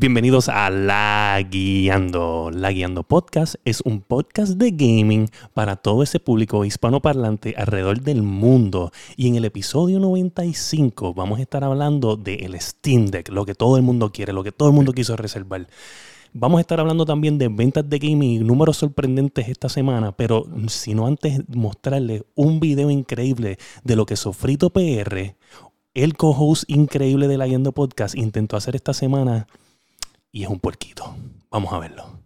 Bienvenidos a La Guiando. La Guiando Podcast es un podcast de gaming para todo ese público hispanoparlante alrededor del mundo. Y en el episodio 95 vamos a estar hablando del Steam Deck, lo que todo el mundo quiere, lo que todo el mundo quiso reservar. Vamos a estar hablando también de ventas de gaming y números sorprendentes esta semana, pero si no antes mostrarles un video increíble de lo que Sofrito PR, el co-host increíble de La Guiando Podcast, intentó hacer esta semana y es un puerquito. Vamos a verlo.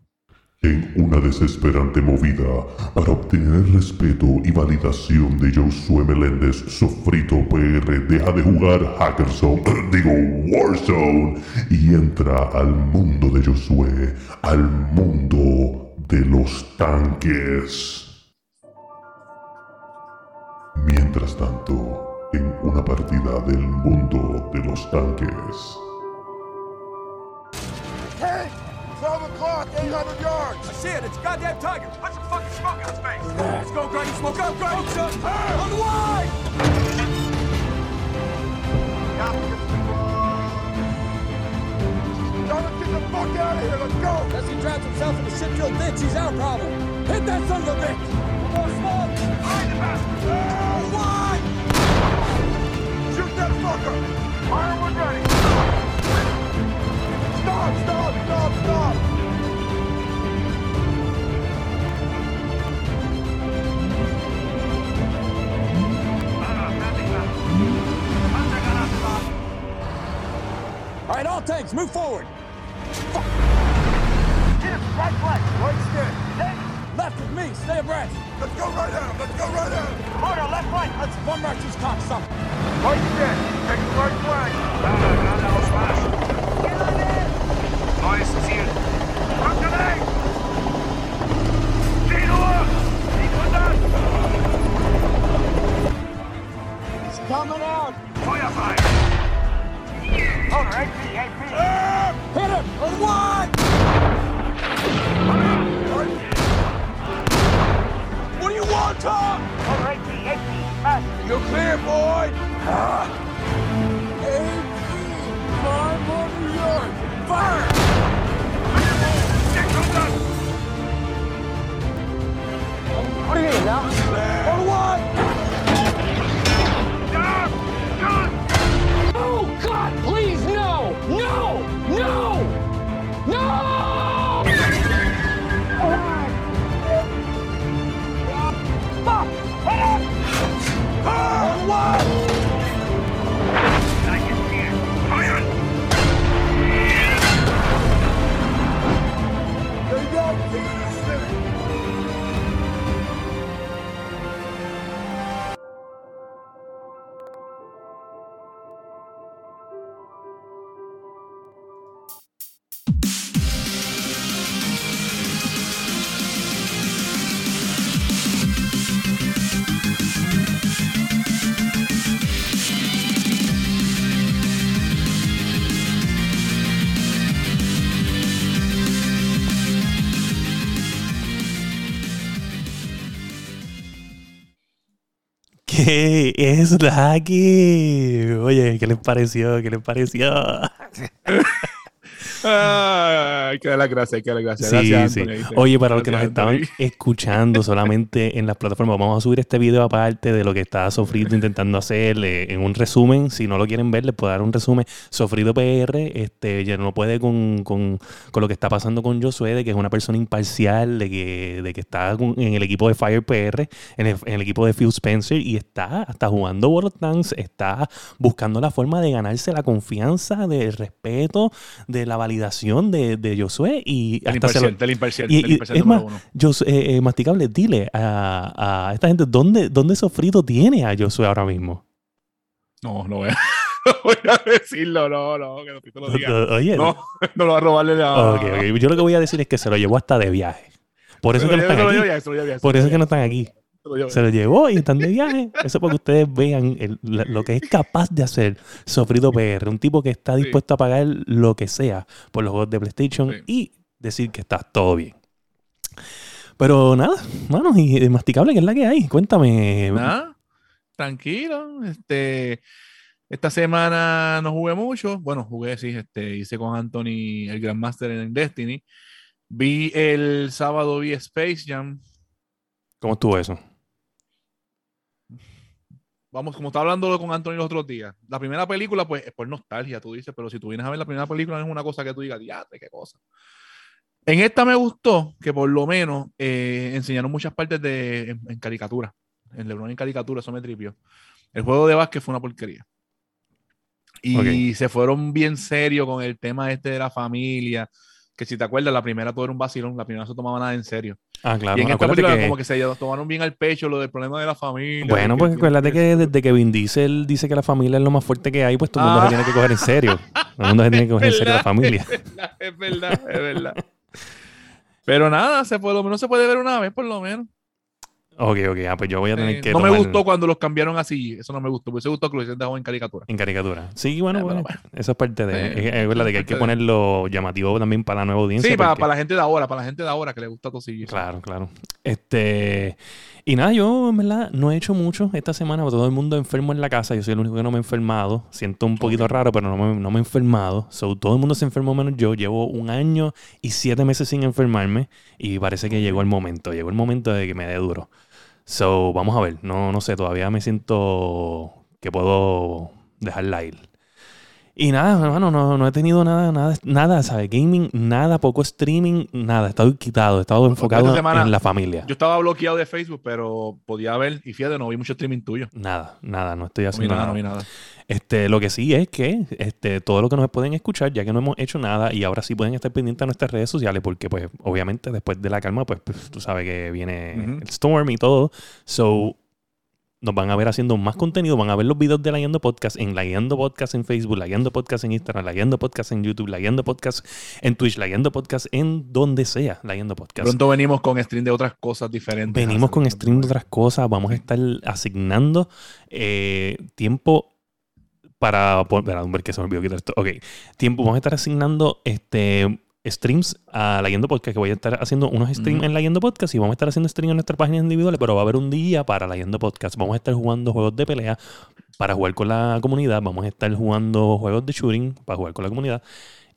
En una desesperante movida para obtener respeto y validación de Josué Meléndez, Sofrito PR deja de jugar Hackerzone, digo Warzone, y entra al mundo de Josué, al mundo de los tanques. Mientras tanto, en una partida del mundo de los tanques. 12 800 yards! I see it. It's a goddamn tiger. Put some fucking smoke in its face. Let's go, Grady. Smoke up, Grady. Smoke up. On the line. Jonathan, get the fuck out of here! Let's go! As he drives himself in the shit-filled ditch, he's our problem. Hit that son of a bitch. More smoke. Behind the bastard. On the line. Shoot that fucker! Fire when ready! Stop! Stop! Stop! Stop! All right, all tanks, move forward. Fuck. Jim, right flank. Right good. Left with me. Stay abreast. Let's go right out. Let's go right out. Porter, left flank. Let's one Russian's cocksucker. Right good. Take the right flank. Ladder, ladder aus Marsch. Neues Ziel. Konterleg! Genua! Nicht wundern! It's coming out! Fire, frei! All right. AP. Hit him! Or one. What do you want, Tom? Over AP, AP, master. You're clear, boy. Uh, AP, climb over yours. Fire! What do you mean, now? On one. Stop! Oh, God, please! No! No! No! No! Fuck! Hit him! On one. es la que? Oye, ¿qué les pareció? ¿Qué les pareció? Ay, que dar las gracias, que dar las gracias. Sí, gracias, sí. Anthony, ¿viste? Oye, para los que nos estaban escuchando solamente en las plataformas, vamos a subir este video aparte de lo que está Sofrito intentando hacer en un resumen. Si no lo quieren ver, les puedo dar un resumen. Sofrito PR este, ya no puede con, con- con lo que está pasando con Josué, de que es una persona imparcial, de que, de que está en el equipo de Fire PR, en el, en el equipo de Phil Spencer, y está hasta jugando World of Tanks, está buscando la forma de ganarse la confianza, del respeto, de la validación de, de Josué y hasta se lo- imparcial, del imparcial, y- del y imparcial es número más, uno. Eh, eh, Masticable, dile a, a esta gente dónde, dónde Sofrito tiene a Josué ahora mismo. No, no voy a, no voy a decirlo, no, no, que no lo diga. Oye, No, no lo va a robarle la. ok, ok. yo lo que voy a decir es que se lo llevó hasta de viaje. Por eso que no están aquí. Por eso que no están aquí. Se lo. Se llevó y están de viaje. Eso para que ustedes vean el- lo que es capaz de hacer Sofrito PR. Un tipo que está Sí. dispuesto a pagar lo que sea por los juegos de PlayStation Sí. y decir que está todo bien. Pero nada, mano, y masticable, que es la que hay? Cuéntame. Nada, tranquilo. Este, Esta semana no jugué mucho. Bueno, jugué, sí, este, hice con Anthony el Grandmaster en Destiny. Vi el sábado, vi Space Jam. ¿Cómo estuvo eso? Vamos, como estaba hablando con Anthony los otros días. La primera película, pues, es por nostalgia, tú dices, pero si tú vienes a ver la primera película, no es una cosa que tú digas, diate, qué cosa. En esta me gustó que por lo menos eh, enseñaron muchas partes de, en, en caricatura. En LeBron en caricatura, eso me tripió. El juego de básquet fue una porquería. Y Ok. se fueron bien serios con el tema este de la familia. Que si te acuerdas, la primera todo era un vacilón, la primera no se tomaba nada en serio. Ah, claro. y en esta película que- como que se tomaron bien al pecho lo del problema de la familia. Bueno, pues acuérdate que desde que Vin Diesel dice que la familia es lo más fuerte que hay, pues todo el mundo Ah. se tiene que coger en serio. Todo el mundo se tiene que coger en serio la familia. Es verdad, es verdad, es verdad. Pero nada, se por lo menos se puede ver una vez por lo menos. Ok, ok, ah, pues yo voy a tener Eh, que no me gustó cuando los cambiaron así, eso no me gustó, me hubiese gustado que lo hubiesen dejado en caricatura. en caricatura. Sí, bueno, Eh, pero bueno, eso es parte de... Eh, es, es verdad de que hay que de- ponerlo llamativo también para la nueva audiencia. Sí, para, para la gente de ahora, para la gente de ahora que le gusta tosillo. Claro, claro. Este. Y nada, yo en verdad no he hecho mucho esta semana, todo el mundo enfermo en la casa. Yo soy el único que no me he enfermado. Siento un poquito raro, pero no me, no me he enfermado. So, todo el mundo se enfermó menos yo. Llevo un año y siete meses sin enfermarme. Y parece que llegó el momento. Llegó el momento de que me dé duro. So, vamos a ver. No, no sé, todavía me siento que puedo dejarla ir. Y nada, hermano, no, no he tenido nada, nada, nada, ¿sabes? Gaming, nada, poco streaming, nada. He estado quitado, he estado enfocado esta semana- en la familia. Yo estaba bloqueado de Facebook, pero podía ver, y fíjate, no vi mucho streaming tuyo. Nada, nada, no estoy No haciendo nada, nada. no vi nada. Este, lo que sí es que este, todo lo que nos pueden escuchar, ya que no hemos hecho nada, y ahora sí pueden estar pendientes a nuestras redes sociales, porque pues obviamente después de la calma, pues, pues, tú sabes que viene el Storm y todo. So, nos van a ver haciendo más contenido, van a ver los videos de La Guiando Podcast en La Guiando Podcast en Facebook, La Guiando Podcast en Instagram, La Guiando Podcast en YouTube, La Guiando Podcast en Twitch, La Guiando Podcast en donde sea, La Guiando Podcast. Pronto venimos con stream de otras cosas diferentes. Venimos con stream de otras cosas. Vamos a estar asignando eh, tiempo para. Espera, que se me olvidó quitar esto. Ok. Tiempo. Vamos a estar asignando este streams a la Yendo Podcast. Que voy a estar haciendo unos streams en la Yendo Podcast y vamos a estar haciendo streams en nuestras páginas individuales. Pero va a haber un día para la Yendo Podcast. Vamos a estar jugando juegos de pelea para jugar con la comunidad. Vamos a estar jugando juegos de shooting para jugar con la comunidad.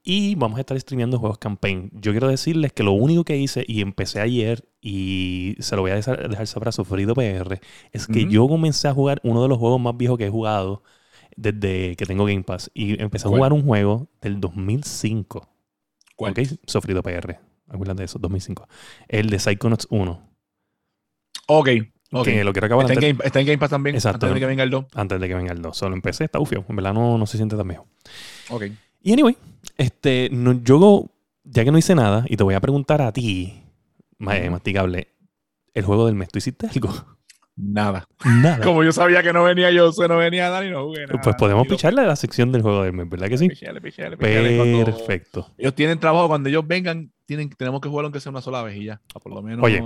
Y vamos a estar streameando juegos campaign. Yo quiero decirles que lo único que hice, y empecé ayer, y se lo voy a dejar, saber a Sofrido PR, es que yo comencé a jugar uno de los juegos más viejos que he jugado desde que tengo Game Pass. Y empecé a jugar un juego del 2005. ¿Cuál? ¿Ok? Sofrido PR. Acuérdate de eso, 2005. El de Psychonauts 1. Ok, ok. Que lo quiero acabar Está en, Game, está en Game Pass también. Exacto. Antes de que venga el 2. antes de que venga el 2. Solo empecé, está ufio. En verdad no, no se siente tan viejo. Ok. Y anyway, este, no, yo, ya que no hice nada, y te voy a preguntar a ti, masticable, el juego del mes, ¿tú hiciste algo? Nada. Nada. Como yo sabía que no venía yo, se no venía Dani, no jugué nada. Pues podemos picharle a la sección del juego del mes, ¿verdad que sí? Pichale, pichale, pichale. Cuando Perfecto. Ellos tienen trabajo, cuando ellos vengan, tienen, tenemos que jugar aunque sea una sola vez y ya. Por lo menos Oye.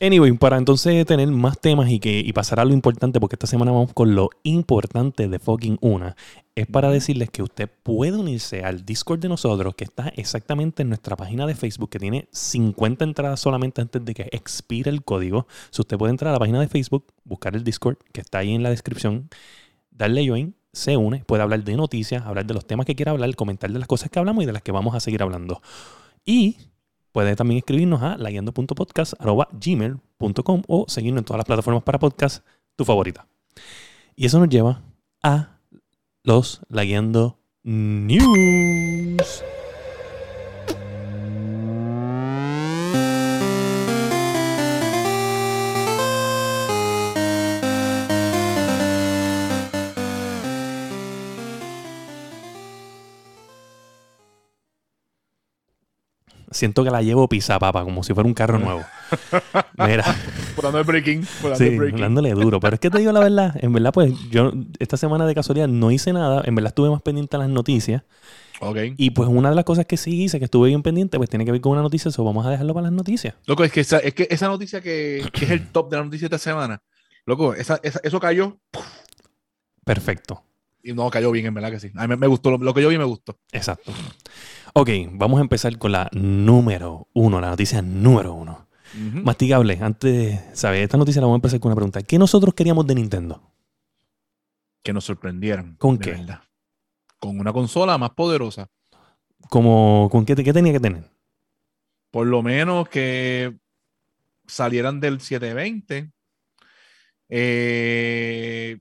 Anyway, para entonces tener más temas y que y pasar a lo importante, porque esta semana vamos con lo importante de fucking una, es para decirles que usted puede unirse al Discord de nosotros, que está exactamente en nuestra página de Facebook, que tiene 50 entradas solamente antes de que expire el código. Si usted puede entrar a la página de Facebook, buscar el Discord, que está ahí en la descripción, darle join, se une, puede hablar de noticias, hablar de los temas que quiera hablar, comentar de las cosas que hablamos y de las que vamos a seguir hablando. Y puede también escribirnos a layando.podcast.gmail.com o seguirnos en todas las plataformas para podcast, tu favorita. Y eso nos lleva a los Layando News. Siento que la llevo pisa papa, como si fuera un carro nuevo. Mira. Por dando el breaking. Por Sí, breaking. dándole duro. Pero es que te digo la verdad, en verdad, pues yo esta semana de casualidad no hice nada. En verdad estuve más pendiente a las noticias. Ok. Y pues una de las cosas que sí hice, que estuve bien pendiente, pues tiene que ver con una noticia. Eso vamos a dejarlo para las noticias. Loco, es que esa, es que esa noticia que, que es el top de la noticia de esta semana, loco, esa, esa- eso cayó Perfecto. y no cayó bien, en verdad que sí. A mí me, me gustó, lo, lo que yo vi me gustó. Exacto. Ok, vamos a empezar con la número uno, la noticia número uno. Ujú. Masticable, antes, ¿sabes? Esta noticia la vamos a empezar con una pregunta. ¿Qué nosotros queríamos de Nintendo? que nos sorprendieran. ¿Con qué? verdad. Con una consola más poderosa. Como, ¿con qué, qué tenía que tener? Por lo menos que salieran del 720. eh,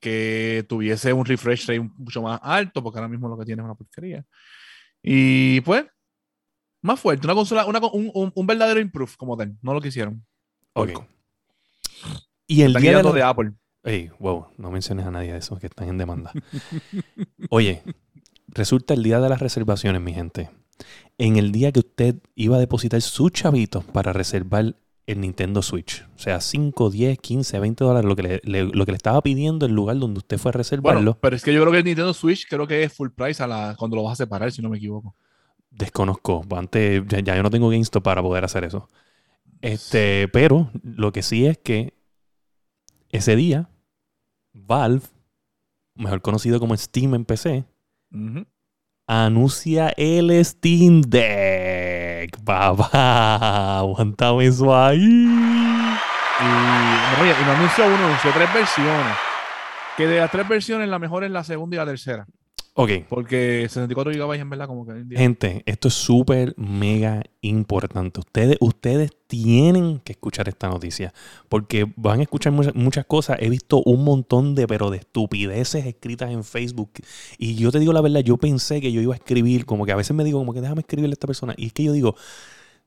que tuviese un refresh rate mucho más alto, porque ahora mismo lo que tiene es una porquería. Y pues, más fuerte, una consola, una, un, un- un verdadero improve como tal. No lo quisieron. Ok. Porco. Y el día de, la- de Apple. Ey, wow, no menciones a nadie de esos que están en demanda. Oye, resulta el día de las reservaciones, mi gente. En el día que usted iba a depositar su chavito para reservar el Nintendo Switch. O sea, 5, 10, 15, 20 dólares, lo que le, le- lo que le estaba pidiendo el lugar donde usted fue a reservarlo. Bueno, pero es que yo creo que el Nintendo Switch creo que es full price a la, cuando lo vas a separar, si no me equivoco. Desconozco. Antes, ya, ya yo no tengo GameStop para poder hacer eso. Este, pero lo que sí es que ese día, Valve, mejor conocido como Steam en PC, anuncia el Steam Deck. Papá, aguantame eso ahí. Y, no, y uno, anunció tres versiones. Que de las tres versiones, la mejor es la segunda y la tercera. Ok, Porque 64 GB en verdad, como que. gente, esto es súper, mega importante. Ustedes, ustedes tienen que escuchar esta noticia. Porque van a escuchar muchas, muchas cosas. He visto un montón de, pero de estupideces escritas en Facebook. Y yo te digo la verdad, yo pensé que yo iba a escribir, como que a veces me digo, como que déjame escribirle a esta persona. Y es que yo digo,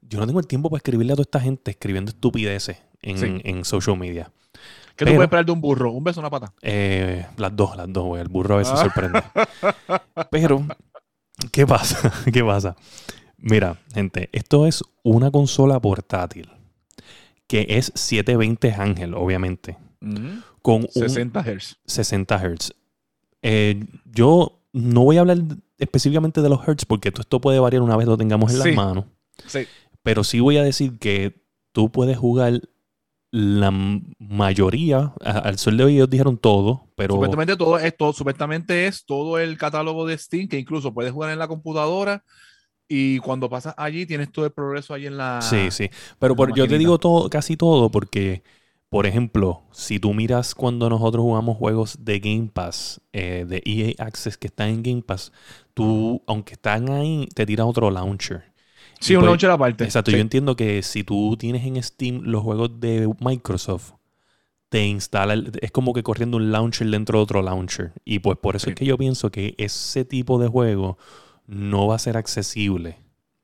yo no tengo el tiempo para escribirle a toda esta gente escribiendo estupideces en, Sí. en social media. ¿Qué pero- tú puedes esperar de un burro? ¿Un beso o una pata? Eh, las dos, las dos, güey. El burro a veces Ah. sorprende. Pero, ¿qué pasa? ¿Qué pasa? Mira, gente, esto es una consola portátil que es 720 Ángel, obviamente, Ujú. con un 60 Hz. 60 Hz. Eh, yo no voy a hablar específicamente de los Hz porque todo esto puede variar una vez lo tengamos en Sí. las manos, Sí. pero sí voy a decir que tú puedes jugar la mayoría, a- al sol de hoy ellos dijeron todo, pero... Supuestamente todo esto, supuestamente es todo el catálogo de Steam, que incluso puedes jugar en la computadora y cuando pasas allí tienes todo el progreso ahí en la. Sí, sí. Pero por- yo te digo todo, casi todo, porque, por ejemplo, si tú miras cuando nosotros jugamos juegos de Game Pass, eh, de EA Access que están en Game Pass, tú, aunque están ahí, te tiran otro launcher. Sí, un pues- launcher aparte. Exacto, Sí. yo entiendo que si tú tienes en Steam los juegos de Microsoft, te instala, el- es como que corriendo un launcher dentro de otro launcher. Y pues por eso Sí. es que yo pienso que ese tipo de juego no va a ser accesible,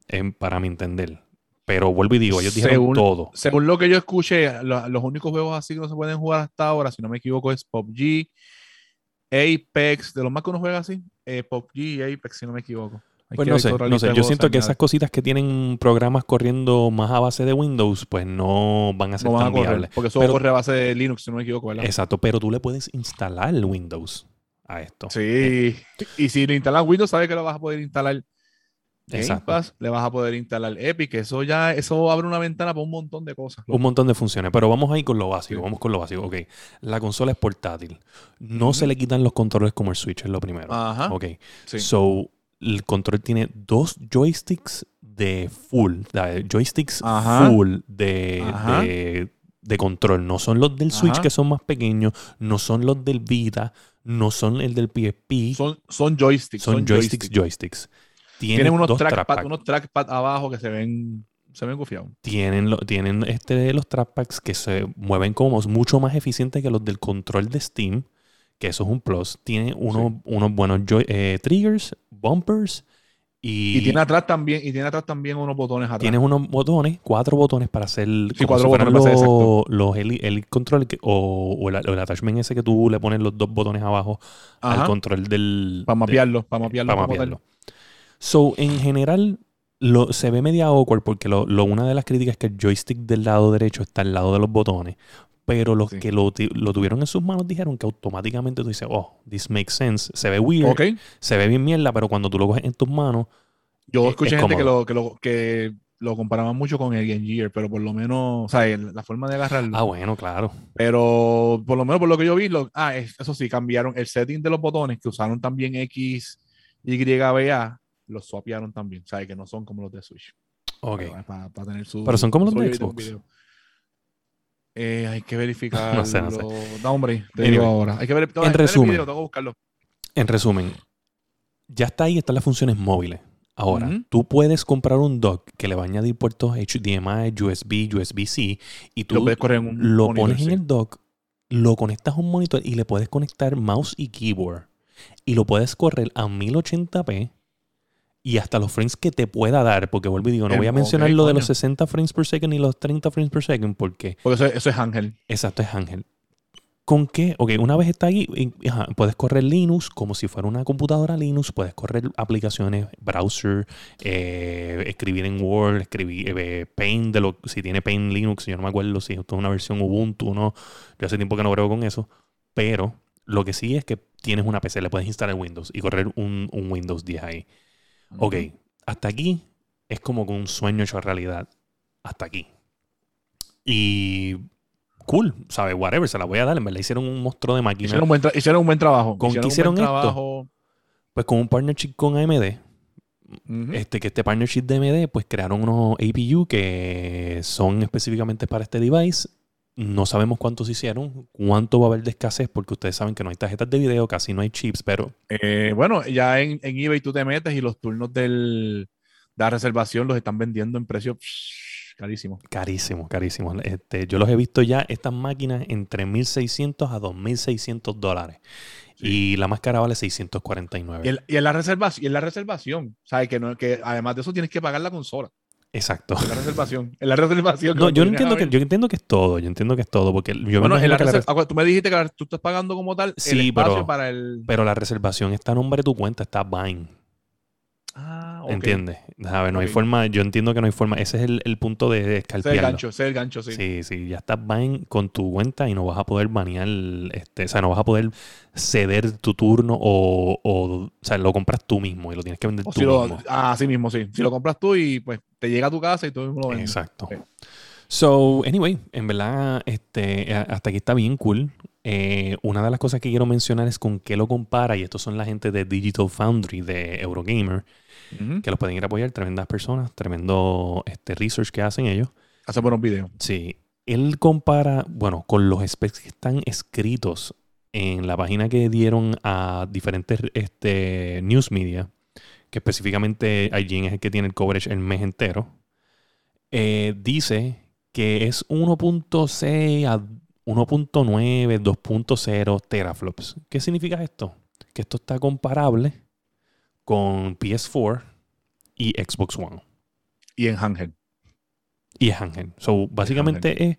en- para mi entender. Pero vuelvo y digo, ellos dijeron Según- todo. Según lo que yo escuché, lo- los únicos juegos así que no se pueden jugar hasta ahora, si no me equivoco, es PUBG, Apex, de los más que uno juega así, eh, PUBG y Apex, si no me equivoco. Hay Pues no sé, no sé. Yo siento que esas cositas que tienen programas corriendo más a base de Windows, pues no van a ser no van a tan correr, viables. porque eso Pero- corre a base de Linux, si no me equivoco, ¿verdad? Exacto, pero tú le puedes instalar Windows a esto. Sí, y si le instalas Windows, sabes que lo vas a poder instalar Game. Pass, le vas a poder instalar Epic, eso ya, eso abre una ventana para un montón de cosas. Un montón de funciones, pero vamos ahí con lo básico, Sí. vamos con lo básico. Ok, la consola es portátil. No se le quitan los controles como el Switch, es lo primero. Ajá. Ok, Sí. so el control tiene dos joysticks de full, joysticks Ajá. full de, Ajá. de, de control. No son los del Switch que son más pequeños, no son los del Vita, no son el del PSP. Son, son joysticks. son joysticks, joysticks. Tienen, Tienen unos trackpad, unos trackpad abajo que se ven, se ven gufiados. Tienen, lo- tienen este, los trackpads que se mueven como mucho más eficientes que los del control de Steam, que eso es un plus. Tiene unos, unos buenos joy- eh, triggers, bumpers y, Y, tiene atrás también, y tiene atrás también unos botones atrás. tienes unos botones, cuatro botones para hacer como cuatro botones los, los el, el control que- o, o el, o el attachment ese que tú le pones los dos botones abajo Ajá. al control del... Para mapearlo, para mapearlo. para mapearlo. So, en general, lo, se ve media awkward porque lo, lo- una de las críticas es que el joystick del lado derecho está al lado de los botones. Pero los Sí. que lo, tuvieron en sus manos dijeron que automáticamente tú dices, oh, this makes sense. Se ve weird, se ve bien mierda, pero cuando tú lo coges en tus manos, Yo Es- escuché es gente que lo, que, lo, que lo comparaban mucho con el Game Gear, pero por lo menos, o sea, el- la forma de agarrarlo. ah, bueno, claro. Pero por lo menos por lo que yo vi, lo, ah, es- eso sí, cambiaron el setting de los botones que usaron también X, Y, B, A, los swapearon también. O sea, que no son como los de Switch. Ok. Para, tener su. Pero son como los de Xbox. Video. Eh, hay que verificar. No sé, no sé. No, hombre, te Anyway, digo ahora. Hay que ver, en resumen. tengo que buscarlo. En resumen, ya está ahí, están las funciones móviles. Ahora, tú puedes comprar un dock que le va a añadir puertos HDMI, USB, USB-C y tú Lo puedes correr en un lo monitor, pones en el dock, lo conectas a un monitor y le puedes conectar mouse y keyboard. Y lo puedes correr a 1080p y hasta los frames que te pueda dar. Porque vuelvo y digo, no El- voy a mencionar lo de los 60 frames per second ni los 30 frames per second porque Porque eso, eso es Ángel. exacto es Ángel. ¿Con qué? Ok, una vez está ahí, y- ajá, puedes correr Linux como si fuera una computadora Linux, puedes correr aplicaciones, browser, eh, escribir en Word, escribir eh, Paint, de lo, si tiene Paint Linux, yo no me acuerdo si esto es una versión Ubuntu o no, yo hace tiempo que no brego con eso, pero lo que sí es que tienes una PC, le puedes instalar Windows y correr un, un Windows 10 ahí. Ok, hasta aquí es como que un sueño hecho realidad. Hasta aquí. Y cool, ¿sabes? Whatever, se la voy a dar. En verdad hicieron un monstruo de máquina. Hicieron un buen, tra- hicieron un buen trabajo. ¿Con qué hicieron esto? trabajo. Pues con un partnership con AMD. Este, que este partnership de AMD, pues crearon unos APU que son específicamente para este device. No sabemos cuántos hicieron, cuánto va a haber de escasez, porque ustedes saben que no hay tarjetas de video, casi no hay chips, pero Eh, bueno, ya en, en eBay tú te metes y los turnos del, de la reservación los están vendiendo en precio carísimo. carísimos, carísimos. Este, yo los he visto ya, estas máquinas, entre 1.600 a 2.600 dólares. Y la más cara vale 649. Y, el- y en la reservación, y en la reservación, ¿sabes? Que, no, que además de eso tienes que pagar la consola. Exacto. La reservación. La reservación. No, yo no entiendo que, yo entiendo que es todo, yo entiendo que es todo, porque yo me Bueno, en imagino la la tú me dijiste que tú estás pagando como tal Sí, el espacio pero- para el. pero la reservación está a nombre de tu cuenta, está Vine. Ah, ok. ¿Entiendes? ¿Sabes? No hay Ok. forma, yo entiendo que no hay forma. Ese es el, el punto de, de Ese es el escalpearlo. gancho, ese es el gancho, sí. Sí, sí, ya estás Vine con tu cuenta y no vas a poder banear, este, o sea, no vas a poder ceder tu turno o, o, o sea, lo compras tú mismo y lo tienes que vender O tú si lo, mismo. ah, así mismo, sí. Si lo compras tú y pues te llega a tu casa y el mundo lo vende. Exacto. Sí. So, anyway, en verdad, este, a- hasta aquí está bien cool. Eh, una de las cosas que quiero mencionar es con qué lo compara, y estos son la gente de Digital Foundry de Eurogamer, Que los pueden ir a apoyar, tremendas personas, tremendo este, research que hacen ellos. Hace buenos videos. Sí, él compara, bueno, con los specs que están escritos en la página que dieron a diferentes este, news media, que específicamente IGN es el que tiene el coverage el mes entero, eh, dice que es 1.6 a 1.9, 2.0 teraflops. ¿Qué significa esto? Que esto está comparable con PS4 y Xbox One. Y en Ángel. Y es Ángel. So, básicamente es,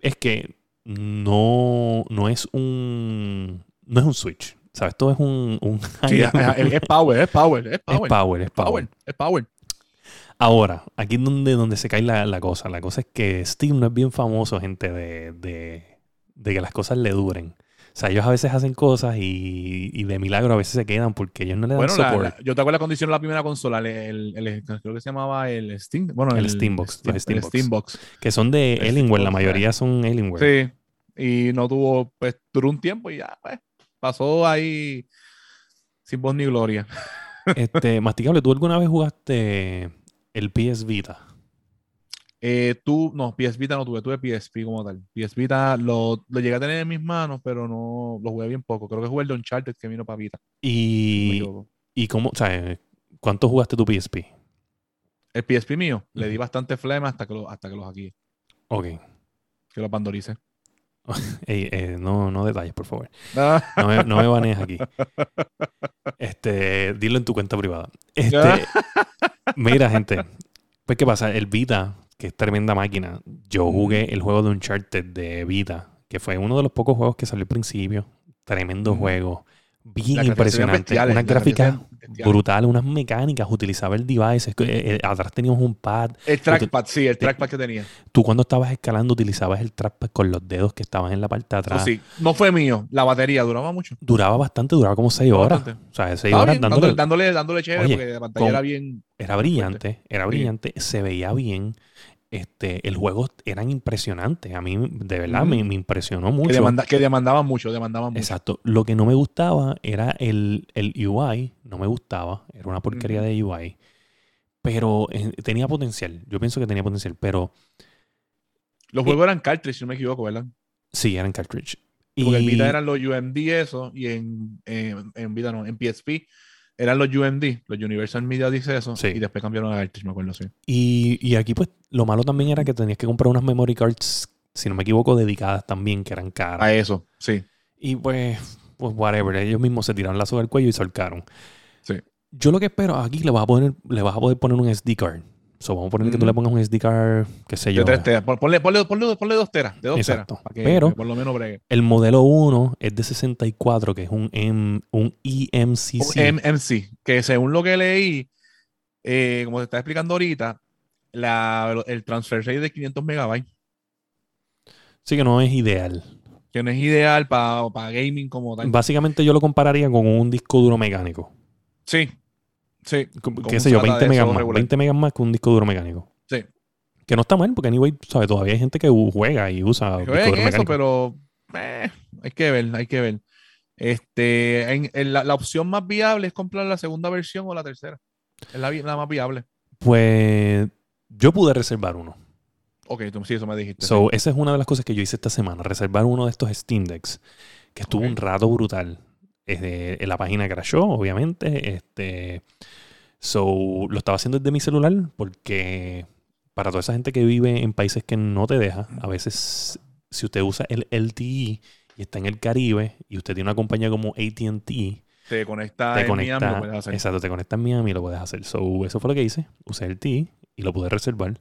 es que no, no es un no es un Switch. ¿Sabes? Esto es un, un Sí, es, es- es power, es power, es power. power, es power. power, es power. Ahora, aquí es donde, donde se cae la, la cosa. La cosa es que Steam no es bien famoso, gente, de, de, de que las cosas le duren. O sea, ellos a veces hacen cosas y, y de milagro a veces se quedan porque ellos no le dan Bueno, la- yo te acuerdo cuando hicieron la primera consola, el, el- el- creo que se llamaba el Steam. Bueno, El Steambox, Steam- los Steambox. el Steambox. que son de Alienware, la mayoría son Alienware. Sí. Y no tuvo, pues, duró un tiempo y ya, pues, pasó ahí sin voz ni gloria. Este, Masticable, ¿tú alguna vez jugaste el PS Vita? Eh, tú, no, PS Vita no tuve, tuve PSP como tal. PS Vita lo, lo llegué a tener en mis manos, pero no lo jugué bien poco. Creo que jugué el de Uncharted que vino para Vita. no Y, y cómo, o sea, ¿cuánto jugaste tu PSP? El PSP mío, le di bastante flema hasta que, lo, hasta que los aquí, Ok. que los pandorice. Ey, eh, no, no detalles, por favor. No me, no me banees aquí. Este, dilo en tu cuenta privada. Este, mira, gente. Pues, ¿qué pasa? El Vita, que es tremenda máquina. Yo jugué el juego de Uncharted de Vita, que fue uno de los pocos juegos que salió al principio. Tremendo Ujú. juego. Bien impresionante. Unas gráficas brutales, unas mecánicas. Utilizaba el device. eh, eh, atrás teníamos un pad. El trackpad, sí, el trackpad que tenía. Tú cuando estabas escalando utilizabas el trackpad con los dedos que estaban en la parte de Eso atrás. sí, no fue mío. La batería duraba mucho. Duraba bastante, duraba como 6 Duraba horas. bastante. O sea, 6 Estaba horas bien, dándole, dándole, dándole, chévere Oye, porque la pantalla con- era bien. Era brillante, era Sí. brillante, se veía bien. Este, el juego eran impresionantes. A mí, de verdad, me, me impresionó Que, mucho. demanda- que demandaban mucho, demandaban mucho. Exacto. Lo que no me gustaba era el, el UI. No me gustaba. Era una porquería de UI. Pero eh, tenía potencial. Yo pienso que tenía potencial. Pero Los juegos eran cartridge, si no me equivoco, ¿verdad? Sí, eran cartridge. Porque en Y- Vita eran los UMD eso, y en, en, en Vita no, en PSP eran los UMD, los Universal Media Disc eso, Sí. y después cambiaron a cartridge, me acuerdo, sí. Y, y aquí, pues, lo malo también era que tenías que comprar unas memory cards, si no me equivoco, dedicadas también, que eran caras. A eso, sí. Y pues, pues, whatever, ellos mismos se tiraron la soga al cuello y solcaron. Sí. Yo lo que espero, aquí le vas a poner, le vas a poder poner un SD card. So, vamos a poner que tú le pongas un SD card, qué sé yo. De tres teras. Pon- Ponle, ponle, ponle, ponle dos teras, de dos Exacto. teras. Para que, Pero- que por lo menos bregue. El modelo 1 es de 64, que es un, M, un EMCC. Un MMC, que según lo que leí, eh, como te está explicando ahorita, la, el transfer rate de 500 megabytes, sí que no es ideal. que no es ideal para gaming como tal. Básicamente yo lo compararía con un disco duro mecánico. Sí, sí. Qué sé yo, SATA 20 de megas más. regular. 20 megas más que un disco duro mecánico. Sí. Que no está mal, porque anyway, ¿sabes? Todavía hay gente que juega y usa disco duro eso, mecánico. pero eh, hay que ver, hay que ver. Este, en, en la, la opción más viable es comprar la segunda versión o la tercera. Es la, la más viable. Pues yo pude reservar uno. Ok, tú, sí, eso me dijiste. So, esa es una de las cosas que yo hice esta semana, reservar uno de estos Steam Decks, que estuvo un rato brutal. En la página crashó, obviamente. Este, so, lo estaba haciendo desde mi celular porque para toda esa gente que vive en países que no te deja, a veces si usted usa el LTE y está en el Caribe y usted tiene una compañía como AT&T, te conecta te en Miami, lo puedes hacer. exacto, te conecta en Miami y lo puedes hacer. So, eso fue lo que hice. Usé el T y lo pude reservar.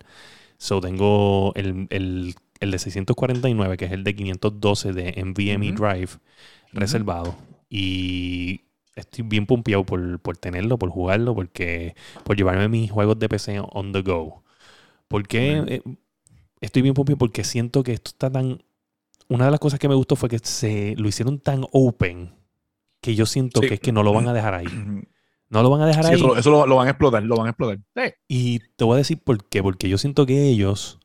So, tengo el, el, el de 649, que es el de 512 de NVMe. Drive, reservado. Y estoy bien pompeado por, por tenerlo, por jugarlo, porque por llevarme mis juegos de PC on the go. Porque Ok. eh, estoy bien pompeado porque siento que esto está tan... Una de las cosas que me gustó fue que se lo hicieron tan open que yo siento Sí. que es que no lo van a dejar ahí. No lo van a dejar Sí, ahí. eso, eso lo, lo van a explotar, lo van a explotar. Sí. Y te voy a decir por qué. Porque yo siento que ellos,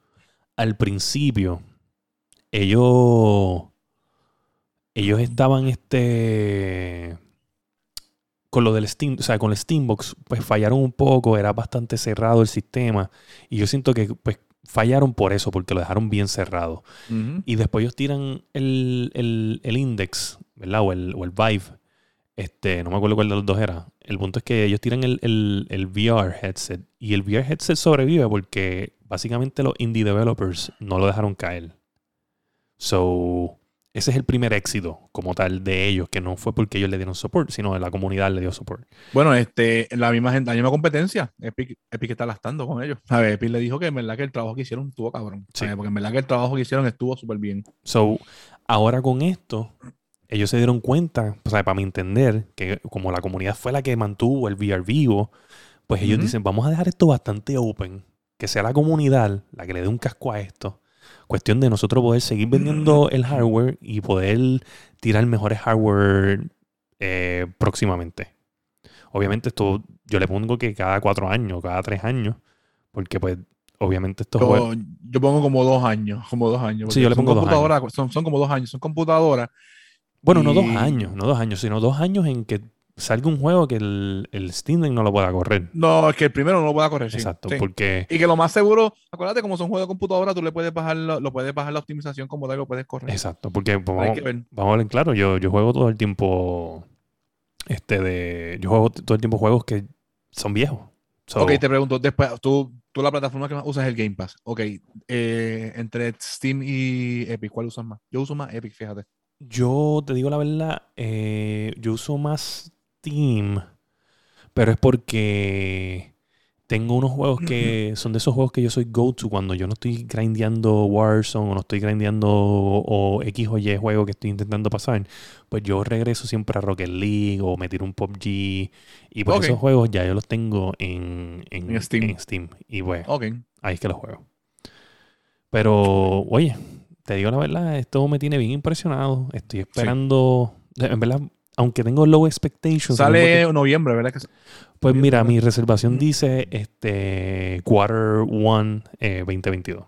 al principio, ellos, ellos estaban este con lo del Steam, o sea, con el Steambox, pues fallaron un poco, era bastante cerrado el sistema. Y yo siento que pues fallaron por eso, porque lo dejaron bien cerrado. Y después ellos tiran el, el, el index, ¿verdad? O el, o el Vive. Este, no me acuerdo cuál de los dos era. El punto es que ellos tiran el, el, el VR headset. Y el VR headset sobrevive porque básicamente los indie developers no lo dejaron caer. So, ese es el primer éxito como tal de ellos, que no fue porque ellos le dieron support, sino la comunidad le dio support. Bueno, este, la misma gente, la misma competencia, Epic, Epic está lastando con ellos. A ver, Epic le dijo que en verdad que el trabajo que hicieron estuvo cabrón. Sí. Porque en verdad que el trabajo que hicieron estuvo súper bien. So, ahora con esto, ellos se dieron cuenta, para mi entender, que como la comunidad fue la que mantuvo el VR vivo, pues ellos dicen, vamos a dejar esto bastante open, que sea la comunidad la que le dé un casco a esto. Cuestión de nosotros poder seguir vendiendo el hardware y poder tirar mejores hardware eh, próximamente. Obviamente esto yo le pongo que cada cuatro años, cada tres años, porque pues obviamente juegos... Yo, yo pongo como dos años, como dos años. Sí, yo le son pongo dos Son, son como dos años, son computadoras. Bueno, no dos años, no dos años, sino dos años en que salga un juego que el, el Steam Deck no lo pueda correr. No, es que el primero no lo pueda correr. Exacto, sí. porque Y que lo más seguro, acuérdate, como son juegos de computadora, tú le puedes bajar, lo, lo puedes bajar la optimización como tal, lo puedes correr. exacto, porque pues, vamos, vamos a ver claro, yo, yo juego todo el tiempo este de yo juego todo el tiempo juegos que son viejos. So, Ok, te pregunto, después, tú, tú la plataforma que más usas es el Game Pass. Ok, eh, entre Steam y Epic, ¿cuál usas más? Yo uso más Epic, fíjate. Yo te digo la verdad, eh, yo uso más Steam, pero es porque tengo unos juegos que son de esos juegos que yo soy go-to cuando yo no estoy grindeando Warzone o no estoy grindeando o X o Y juego que estoy intentando pasar. Pues yo regreso siempre a Rocket League o me tiro un PUBG. Y pues esos juegos ya yo los tengo en, en, En Steam. en Steam. Y pues Ok. ahí es que los juego. Pero, oye, te digo la verdad, esto me tiene bien impresionado. Estoy esperando. En verdad, aunque tengo low expectations. Sale en noviembre, ¿verdad? Que Pues mira, mi reservación dice este Quarter One eh, 2022.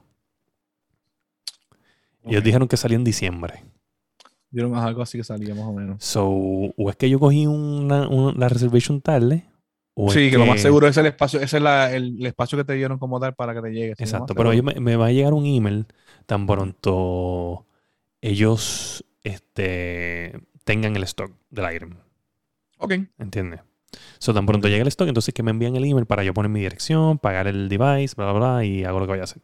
Y Ellos dijeron que salía en diciembre. Dieron algo así que salía más o menos. So, o es que yo cogí una, una- la reservation tarde, o Sí, es que, lo más seguro es el espacio, ese es la- el, el espacio que te dieron como tal para que te llegue. más Exacto, pero ellos me, me va a llegar un email tan pronto ellos este, tengan el stock del item. Ok. ¿Entiendes? So, tan pronto llega el stock, entonces que me envían el email para yo poner mi dirección, pagar el device, bla, bla, bla, y hago lo que voy a hacer.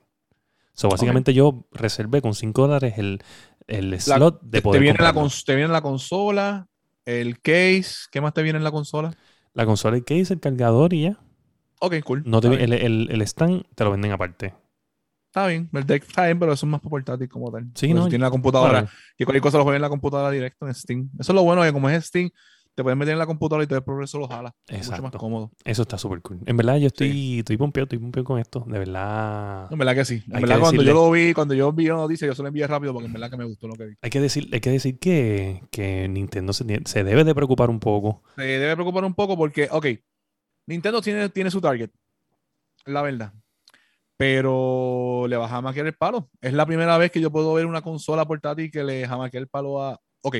So, básicamente yo reservé con 5 dólares el, el La- slot de te poder viene comprarlo. te viene la consola, el case. ¿Qué más te viene en la consola? La consola, el case, el cargador y ya. Ok, cool. No te, el, el, el stand te lo venden aparte. Está bien. El deck está bien, pero eso es más portátil como tal. Sí, Porque ¿no? si tiene la computadora y cualquier cosa lo juega en la computadora directo en Steam. Eso es lo bueno que como es Steam, te puedes meter en la computadora y todo el progreso lo jala. Es mucho más Exacto. cómodo. eso está súper cool. En verdad, yo estoy, estoy pompeado, estoy pompeado con esto. De verdad. En verdad que sí. En verdad cuando decirle- yo lo vi, cuando yo vi la noticia, yo se lo envié rápido porque en verdad que me gustó lo que vi. Hay que decir, hay que, decir que, que Nintendo se, se debe de preocupar un poco. Se debe preocupar un poco porque, ok, Nintendo tiene, tiene su target, la verdad. Pero le va a jamaquear el palo. Es la primera vez que yo puedo ver una consola portátil que le jamaquea el palo a. Ok.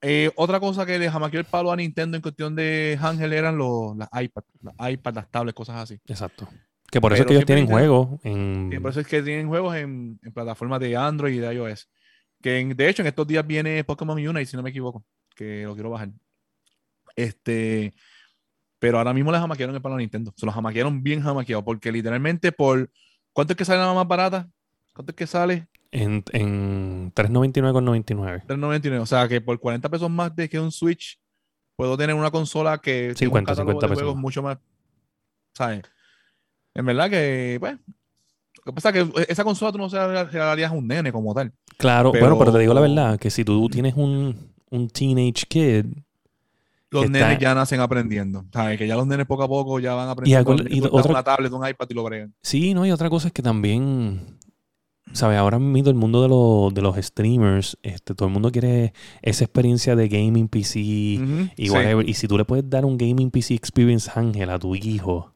Eh, otra cosa que le jamaqueó el palo a Nintendo en cuestión de Ángel eran los, las iPad, las iPad, las tablets, cosas así. Exacto. Que por eso es Pero que ellos tienen juegos en... Por eso es que tienen juegos en, en plataformas de Android y de iOS. Que en- de hecho en estos días viene Pokémon Unite, si no me equivoco, que lo quiero bajar. Este, pero ahora mismo les jamaquearon el palo a Nintendo. Se los jamaquearon bien jamaqueado, porque literalmente por. ¿Cuánto es que sale la más barata? ¿Cuánto es que sale? En, en 399,99. 3.99. O sea que por 40 pesos más de que un Switch, puedo tener una consola que tiene 50, un catálogo 50 de pesos juegos mucho más. ¿Sabes? En verdad que, pues. Lo que pasa es que esa consola tú no se la regalarías a un nene como tal. Claro, Pero- bueno, pero te digo la verdad, que si tú tienes un, un teenage kid, Los nenes está- ya nacen aprendiendo. ¿Sabes? Que ya los nenes poco a poco ya van aprendiendo. y das otra- una tablet, un iPad y lo bregan. sí, ¿no? Y otra cosa es que también, ¿sabes? Ahora mismo el mundo de, los de los streamers, este, todo el mundo quiere esa experiencia de gaming PC y sí. whatever. Y si tú le puedes dar un gaming PC experience Ángel a tu hijo,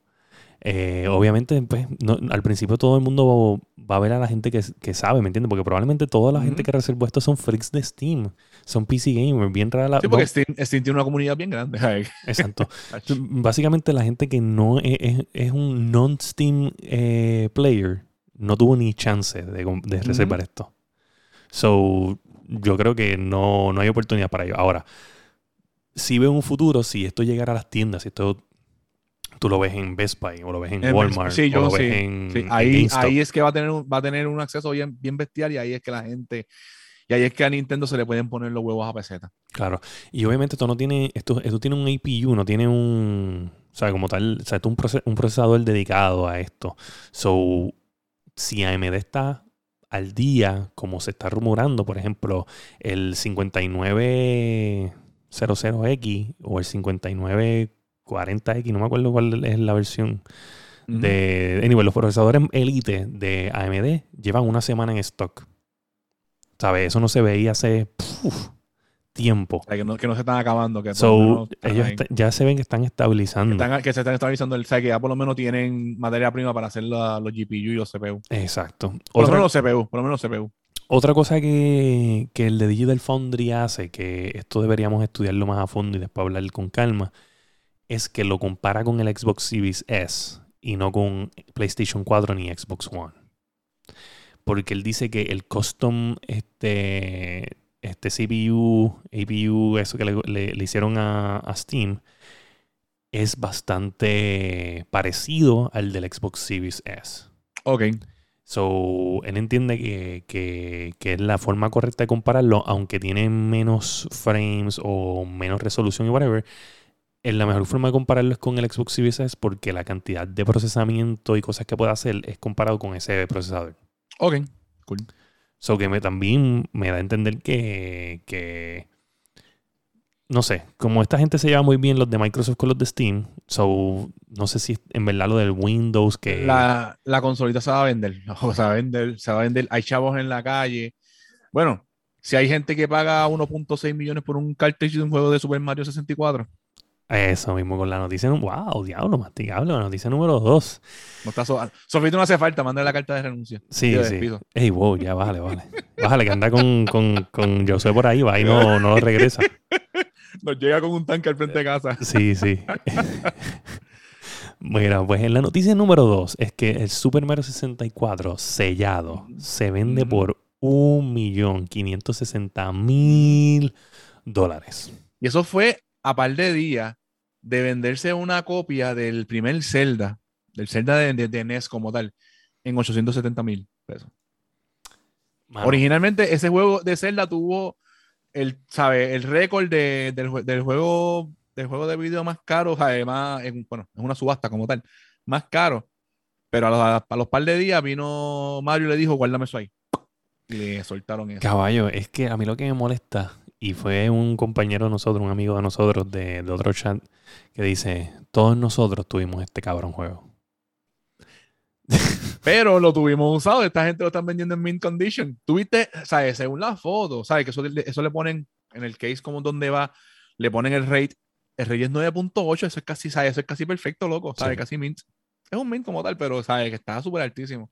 eh, obviamente, pues, no- al principio todo el mundo va a ver a la gente que, que sabe, ¿me entiendes? Porque probablemente toda la gente que reservó esto son freaks de Steam, son PC gamers, bien rara la... Sí, porque Steam, Steam tiene una comunidad bien grande. Exacto. Básicamente la gente que no es, es- es un non-Steam eh, player no tuvo ni chance de, reservar esto. So, yo creo que no, no hay oportunidad para ello. Ahora, si veo un futuro, si esto llegara a las tiendas, si esto tú lo ves en Best Buy o lo ves en En- Walmart sí, o lo sí, ves en, Sí, ahí, ahí es que va a tener un, va a tener un acceso bien, bien bestial y ahí es que la gente. Y ahí es que a Nintendo se le pueden poner los huevos a peseta. Claro. Y obviamente esto no tiene, esto, esto tiene un APU, no tiene un, o sea, como tal, o sea, esto es un, proce- un procesador dedicado a esto. So, si AMD está al día, como se está rumorando, por ejemplo, el 5900X o el 5940X, no me acuerdo cuál es la versión de, anyway, los procesadores Elite de AMD llevan una semana en stock. ¿Sabes? Eso no se veía hace puf, tiempo. O sea, que, no, que no se están acabando. Que, So, menos ellos está- ya se ven que están estabilizando. Están- que se están estabilizando. El, o sea, que ya por lo menos tienen materia prima para hacer la- los GPU y los CPU. Exacto. Por lo menos los CPU. Por lo menos los CPU. otra cosa que, que el de Digital Foundry hace, que esto deberíamos estudiarlo más a fondo y después hablar con calma, es que lo compara con el Xbox Series S y no con PlayStation 4 ni Xbox One. Porque él dice que el custom este, este CPU, APU, eso que le, le- le hicieron a, a Steam, es bastante parecido al del Xbox Series S. Ok. So, él entiende que, que- que es la forma correcta de compararlo, aunque tiene menos frames o menos resolución y whatever. Es la mejor forma de compararlo es con el Xbox Series S porque la cantidad de procesamiento y cosas que puede hacer es comparado con ese procesador. Ok. Cool. So que me, también me da a entender que, que, no sé, como esta gente se lleva muy bien los de Microsoft con los de Steam, so no sé si en verdad lo del Windows que... La, la consolita se va a vender. O se va a vender, se va a vender. Hay chavos en la calle. Bueno, si hay gente que paga 1.6 millones por un cartridge de un juego de Super Mario 64, Eso mismo con la noticia. Wow, diablo, masticable. La noticia número 2. no está so Sofito no hace falta, mándale la carta de renuncia. Sí, De sí. Ey, wow, ya bájale, bájale. Bájale, que anda con, con, con Josué por ahí, va y no, no lo regresa. Nos llega con un tanque al frente de casa. Sí, sí. Mira, pues en la noticia número 2 es que el Super Mario 64 sellado se vende por 1.560.000 dólares. Y eso fue a par de días de venderse una copia del primer Zelda, del Zelda de, de- de NES como tal, en 870 mil pesos. Mano, Originalmente ese juego de Zelda tuvo el, ¿sabe? el récord de- del, del juego del juego de video más caro, además, en, bueno, es una subasta como tal, más caro. Pero a los, a los par de días vino Mario y le dijo, guárdame eso ahí. Y le soltaron eso. Caballo, es que a mí lo que me molesta, y fue un compañero de nosotros, un amigo de nosotros de, de otro chat, que dice, todos nosotros tuvimos este cabrón juego. Pero lo tuvimos usado, esta gente lo están vendiendo en mint condition. Tuviste, ¿sabes? Según la foto, ¿sabes? Que eso, le- eso le ponen en el case como donde va, le ponen el rate. El rate es 9.8, eso es casi, ¿sabes? Eso es casi perfecto, loco, ¿sabes? Sí. Casi mint. Es un mint como tal, pero, ¿sabes? Que está súper altísimo.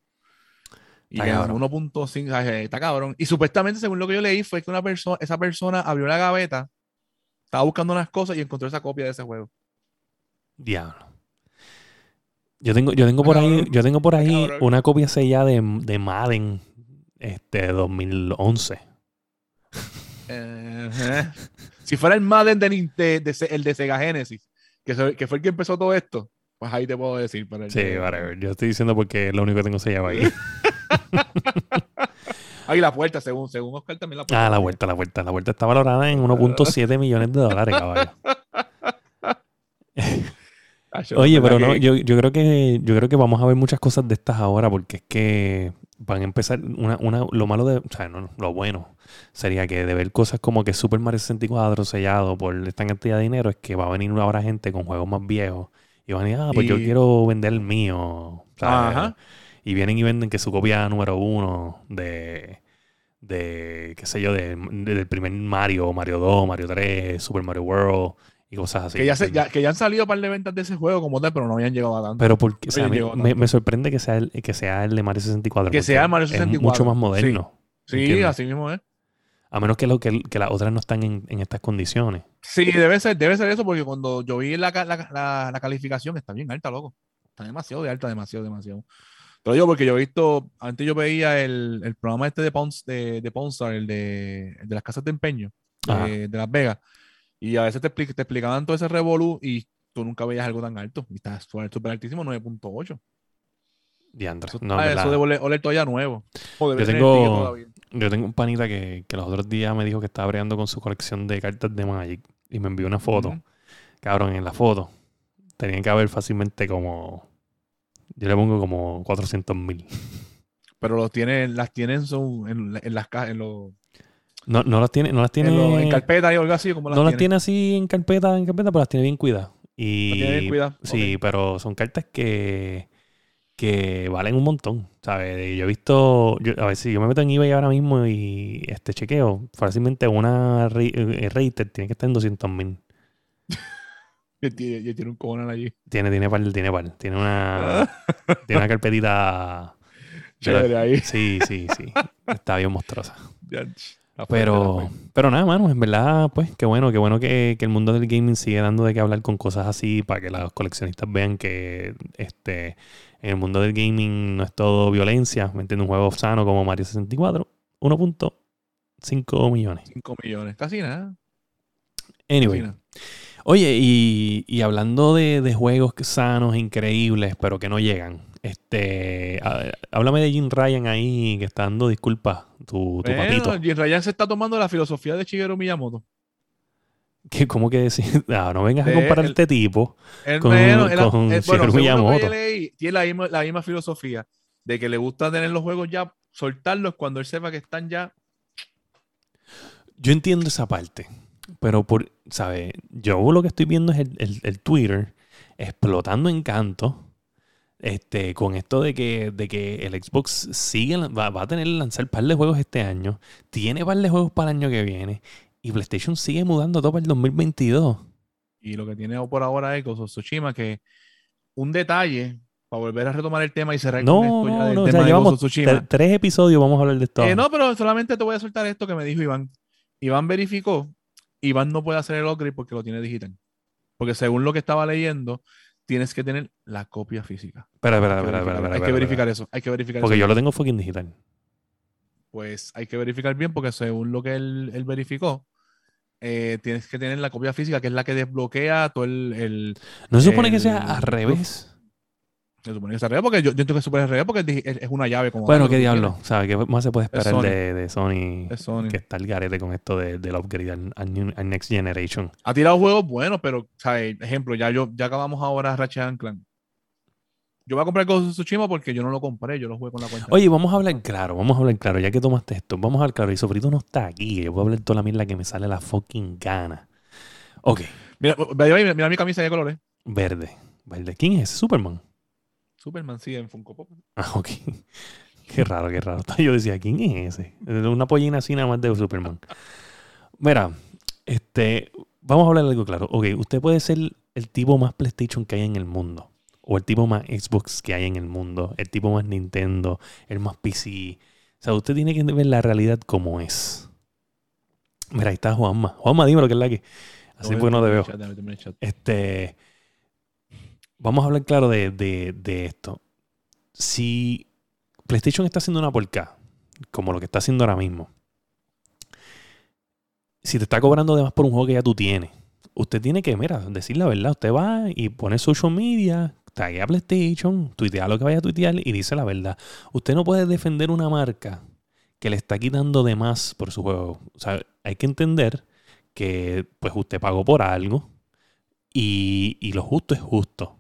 Y Está que cabrón. 1.5, ¿sabes? Está cabrón. Y supuestamente, según lo que yo leí, fue que una persona, esa persona abrió la gaveta, estaba buscando unas cosas y encontró esa copia de ese juego. Diablo. Yo tengo, yo tengo por ahí, yo tengo por ahí una copia sellada de, de Madden este 2011. Eh, eh. si fuera el Madden de, de- el de Sega Genesis, que, se- que fue el que empezó todo esto, pues ahí te puedo decir. El Sí, whatever. Yo estoy diciendo porque es lo único que tengo sellado ahí. Ahí la puerta, según, según Oscar también la puerta. Ah, la vuelta, la vuelta. La vuelta está valorada en 1.7 millones de dólares, caballo. Oye, pero no, yo, yo creo que yo creo que vamos a ver muchas cosas de estas ahora porque es que van a empezar una, una lo malo de, o sea, no, lo bueno sería que de ver cosas como que Super Mario 64 sellado por esta cantidad de dinero es que va a venir ahora gente con juegos más viejos y van a decir, ah, pues yo quiero vender el mío, ¿sabes? Ajá. Y vienen y venden que su copia número uno de, de qué sé yo, de, de- del primer Mario, Mario 2, Mario 3, Super Mario World y cosas así. que, ya se- ya- que ya han salido un par de ventas de ese juego como tal, pero no habían llegado a tanto. Pero porque, o sea, Oye, a mí llegó me, sorprende que sea, el, que sea el de Mario 64. Que sea el Mario Es 64, mucho más moderno. sí, así mismo es. A menos que, lo, que, que las otras no están en, en estas condiciones. Sí, debe ser, debe ser eso, porque cuando yo vi la, la, la- la calificación, está bien alta, loco. Está demasiado de alta, demasiado, demasiado. Te lo digo porque yo he visto, antes yo veía el, el programa este de Pawn, de, de Pawn Star, el de, el de las casas de empeño de, de Las Vegas, y a veces te, expli- te explicaban todo ese revolú y tú nunca veías algo tan alto. Y está súper altísimo, 9.8. Diantre. Eso, No, ah, eso debe oler, oler todavía nuevo. Debe Yo tengo-. Yo tengo un panita que, que los otros días me dijo que estaba breando con su colección de cartas de Magic y me envió una foto. Cabrón, en la foto tenían que haber fácilmente como. Yo le pongo como 400 mil. Pero los tiene, las tienen son en, en las ca- en los No, no las tiene, no las tiene. en, en carpeta y algo así, como las no las tiene. así en carpeta, en carpeta, pero las tiene bien cuidadas. Y, Las tiene bien cuidadas, Sí, pero son cartas que, que valen un montón, ¿sabes? Yo he visto, yo- a ver si yo me meto en eBay ahora mismo y este chequeo, fácilmente una ra- eh, rated tiene que estar en 200 mil. Y tiene, un cojonal allí. Tiene, tiene par, tiene par. Tiene una, tiene una carpetita. Chévere ahí. Sí, sí, sí. Está bien monstruosa. Ya, Pero, pero nada, mano, en verdad, pues, qué bueno, qué bueno que, que el mundo del gaming sigue dando de qué hablar con cosas así para que los coleccionistas vean que este en el mundo del gaming no es todo violencia, ¿me entiendes? Un juego sano como Mario 64, 1.5 millones. 5 millones. Casi nada. Anyway, Casi nada. Oye, y, y hablando de, de juegos sanos, increíbles, pero que no llegan, este, a- háblame de Jim Ryan ahí que está dando disculpas, tu, tu Bueno, papito. Jim Ryan se está tomando la filosofía de Shigeru Miyamoto. que ¿Cómo que decir? Ah, no vengas a comparar el- este tipo. Él, Con- él- con eh, Shigeru bueno, Miyamoto. leí, tiene la misma, la misma filosofía de que le gusta tener los juegos ya, soltarlos cuando él sepa que están ya. Yo entiendo esa parte, pero por, ¿sabes? Yo lo que estoy viendo es el, el- el Twitter explotando encanto. Este, con esto de que, de que el Xbox sigue, va, va a tener lanzar un par de juegos este año, tiene par de juegos para el año que viene, y PlayStation sigue mudando todo para el 2022. Y lo que tiene por ahora es of Tsushima, que un detalle, para volver a retomar el tema y cerrar No, con esto ya no, del no, o tema sea, de llevamos tres episodios, vamos a hablar de esto. Eh, no, pero solamente te voy a soltar esto que me dijo Iván. Iván verificó Iván no puede hacer el upgrade porque lo tiene digital. Porque según lo que estaba leyendo, tienes que tener la copia física. Espera, espera, espera, espera, hay que verificar eso. Hay que verificar Porque eso. yo lo tengo fucking digital. Pues hay que verificar bien porque según lo que él, él verificó, eh, tienes que tener la copia física, que es la que desbloquea todo el... el No se supone que sea al revés. Se supone que es al revés, porque yo, yo entiendo que es super al revés porque es, una llave como... Bueno, qué diablo. ¿Sabes? ¿Qué más se puede esperar de, de Sony? tienes. Es Sony. Que está el garete con esto de- del upgrade al, al new- al Next Generation. Ha tirado juegos buenos, pero, ¿sabes? Ejemplo, ya yo ya acabamos ahora Ratchet and Clank. Yo voy a comprar Ghost of Tsushima porque yo no lo compré, yo lo jugué con la cuenta. Oye, vamos a hablar claro, vamos a hablar claro, ya que tomaste esto, vamos a hablar claro. Y Sofrito no está aquí, yo puedo hablar toda la mierda que me sale la fucking gana. Ok, Mira, mira, mira mi camisa de colores. verde, verde. ¿Quién es? ¿Superman? Superman, sí, en Funko Pop. Ah, ok. Qué raro, qué raro. Yo decía, ¿quién es ese? Una pollina así nada más de Superman. Mira, este, vamos a hablar algo claro. Ok, usted puede ser el tipo más PlayStation que hay en el mundo. O el tipo más Xbox que hay en el mundo. El tipo más Nintendo. El más PC. O sea, usted tiene que ver la realidad como es. Mira, ahí está Juanma. Juanma, dime lo que es la que. Así Déjame pues no te veo. chat. Este. Vamos a hablar claro de, de- esto. Si PlayStation está haciendo una porca, como lo que está haciendo ahora mismo, si te está cobrando de más por un juego que ya tú tienes, usted tiene que, mira, decir la verdad. Usted va y pone social media, taguea PlayStation, tuitea lo que vaya a tuitear y dice la verdad. Usted no puede defender una marca que le está quitando de más por su juego. O sea, hay que entender que pues usted pagó por algo y, y lo justo es justo.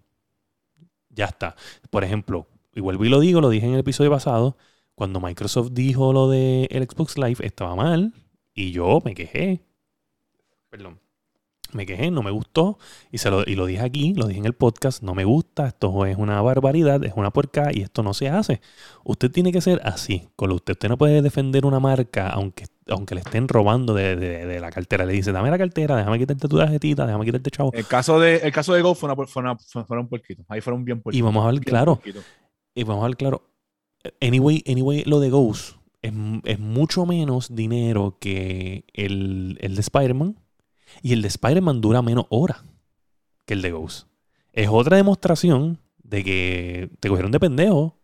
Ya está. Por ejemplo, y vuelvo y lo digo, lo dije en el episodio pasado, cuando Microsoft dijo lo de el Xbox Live estaba mal y yo me quejé. Perdón. Me quejé, no me gustó y, se lo, y lo dije aquí, lo dije en el podcast, no me gusta, esto es una barbaridad, es una puerca y esto no se hace. Usted tiene que ser así, con lo usted. Usted no puede defender una marca aunque, aunque le estén robando de, de- de la cartera. Le dice, dame la cartera, déjame quitarte tu tarjetita, déjame quitarte chavo. El caso de, el caso de Go fue, una, fue, una- fue- fueron puerquitos. Ahí fueron bien puerquitos. Y vamos a Bien claro. Y vamos a ver claro. Anyway, anyway lo de Ghost es, es mucho menos dinero que el, el de Spider-Man. Y el de Spider-Man dura menos horas que el de Ghost. Es otra demostración de que te cogieron de pendejo.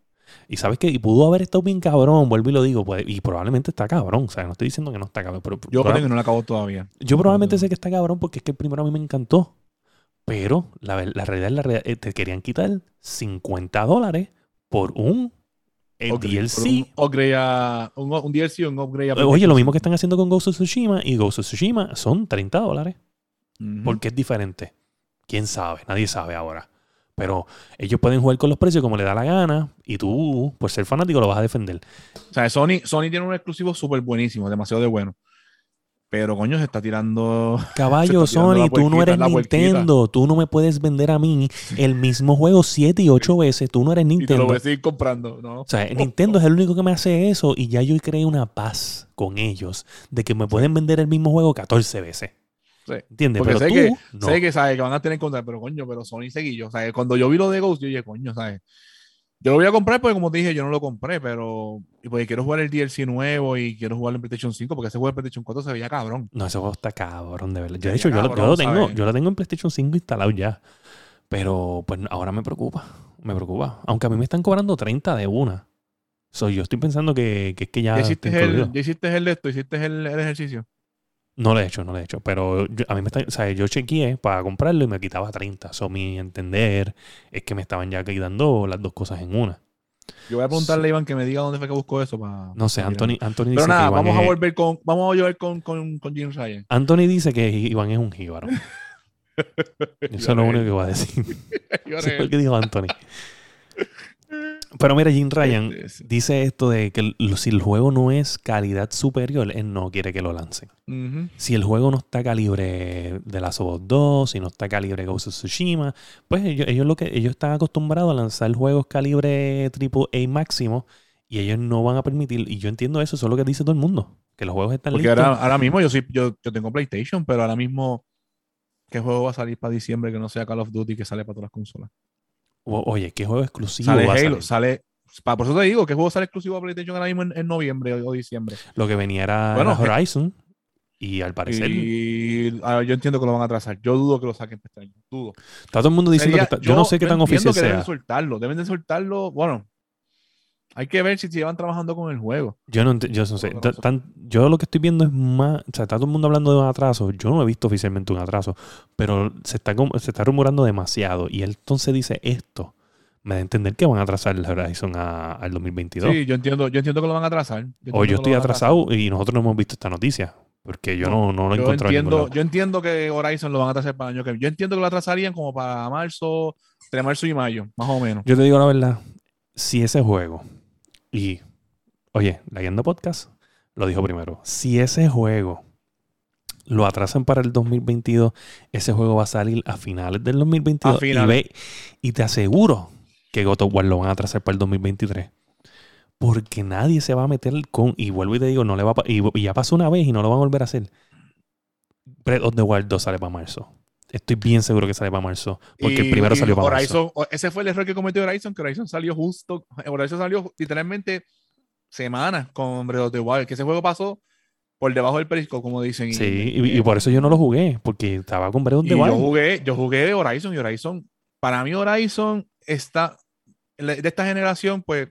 Y sabes que y pudo haber estado bien cabrón, vuelvo y lo digo. puede- y probablemente está cabrón. O sea, no estoy diciendo que no está cabrón. Pero Yo creo que no lo acabó todavía. yo probablemente no. sé que está cabrón porque es que el primero a mí me encantó. Pero la, la realidad es la realidad. eh, Te querían quitar 50 dólares por un Upgrade, por DLC. Un, upgrade a, un, un DLC o un upgrade a Oye, lo mismo que están haciendo con Ghost of Tsushima y Ghost of Tsushima son 30 dólares. Ujú. Porque es diferente. ¿Quién sabe? Nadie sabe ahora. Pero ellos pueden jugar con los precios como le da la gana y tú, por ser fanático, lo vas a defender. O sea, Sony, Sony tiene un exclusivo súper buenísimo, demasiado de bueno. Pero coño, se está tirando. Caballo, Se está tirando Sony, tú no eres puerquita. Nintendo. Tú no me puedes vender a mí el mismo juego 7 y 8 veces. Tú no eres Y te lo Nintendo. voy a seguir comprando, ¿no? O sea, Nintendo es el único que me hace eso y ya yo creé una paz con ellos de que me pueden vender el mismo juego 14 veces. Sí. ¿Entiendes? Porque Pero sé tú, que, no. sé que, ¿sabes? que van a tener en contra, pero coño, pero Sony seguillo. Sea, cuando yo vi lo de Ghost, yo dije, coño, ¿sabes? Yo lo voy a comprar porque, como te dije, yo no lo compré, pero. Y porque quiero jugar el DLC nuevo y quiero jugar en PlayStation 5, porque ese juego de PlayStation 4 se veía cabrón. No, ese juego está cabrón, de verdad. Yo, de hecho, yo, lo- yo cabrón, lo tengo, ¿sabes? yo lo tengo en PlayStation 5 instalado ya. Pero pues ahora me preocupa. Me preocupa. Aunque a mí me están cobrando 30 de una. So, yo estoy pensando que, que es que ya. ¿Ya, hiciste el, ya hiciste el de esto, hiciste el, el ejercicio. No lo he hecho, no lo he hecho. Pero yo- a mí me está. O sea, yo chequeé para comprarlo y me quitaba 30. Eso mi entender es que me estaban ya quitando las dos cosas en una. Yo voy a preguntarle a Iván que me diga dónde fue que buscó eso para. No sé, Anthony, Anthony dice Pero nada, que Iván vamos a es- volver con. Vamos a volver con, con, con Jim Ryan. Anthony dice que Iván es un jíbaro. Eso es lo único que voy a decir. Eso fue lo que dijo Anthony. Pero mira, Jim Ryan Este, sí. dice esto de que si el juego no es calidad superior, él no quiere que lo lancen. Si el juego no está calibre de Last of Us 2, si no está calibre Ghost of Tsushima, pues ellos, ellos lo que ellos están acostumbrados a lanzar juegos calibre AAA máximo y ellos no van a permitir, y yo entiendo eso, eso es lo que dice todo el mundo, que los juegos están Porque listos. ahora, ahora mismo yo sí, yo, yo tengo PlayStation, pero ahora mismo, ¿qué juego va a salir para diciembre que no sea Call of Duty que sale para todas las consolas? Oye, ¿qué juego exclusivo Sale va a Halo, salir? sale. Por eso te digo, ¿qué juego sale exclusivo a PlayStation ahora mismo en, en noviembre o, o diciembre? Lo que venía era, Bueno, Horizon. Y al parecer, Y ah, yo entiendo que lo van a atrasar. Yo dudo que lo saquen este año. Dudo. está todo el mundo diciendo Sería- que está- yo, no sé qué tan oficial que deben sea. de soltarlo. Deben de soltarlo. Bueno, hay que ver si se llevan trabajando con el juego. Yo no, yo no sé. Tan- yo lo que estoy viendo es más. O sea, está todo el mundo hablando de un atraso. Yo no he visto oficialmente un atraso. Pero se está, como- se está rumorando demasiado. Y él entonces dice esto. Me da a entender que van a atrasar el Horizon a- al 2022. Sí, yo entiendo, yo entiendo que lo van a atrasar. o yo que lo estoy atrasado y nosotros no hemos visto esta noticia. Porque yo no, no lo he Yo encontrado entiendo, yo entiendo que Horizon lo van a atrasar para el año que viene. Yo entiendo que lo atrasarían como para marzo, entre marzo y mayo, más o menos. Yo te digo la verdad. Si ese juego. Y. Oye, leyendo podcast. Lo dijo primero. Si ese juego. Lo atrasan para el 2022. Ese juego va a salir a finales del 2022. A finales. Y, ve, y te aseguro que God of War lo van a atrasar para el 2023. Porque nadie se va a meter con. Y vuelvo y te digo, no le va a y, y ya pasó una vez y no lo van a volver a hacer. Breath of the Wild 2 sale para marzo. Estoy bien seguro que sale para marzo. Porque el Y- primero y salió para. Horizon, Ese fue el error que cometió Horizon, que Horizon salió justo. Horizon salió literalmente semanas con Breath of the Wild, que ese juego pasó por debajo del periscope, como dicen. Sí, y, y por eso yo no lo jugué, porque estaba con Breath of the yo Wild. jugué, yo jugué Horizon y Horizon, para mí Horizon está, de esta generación, pues,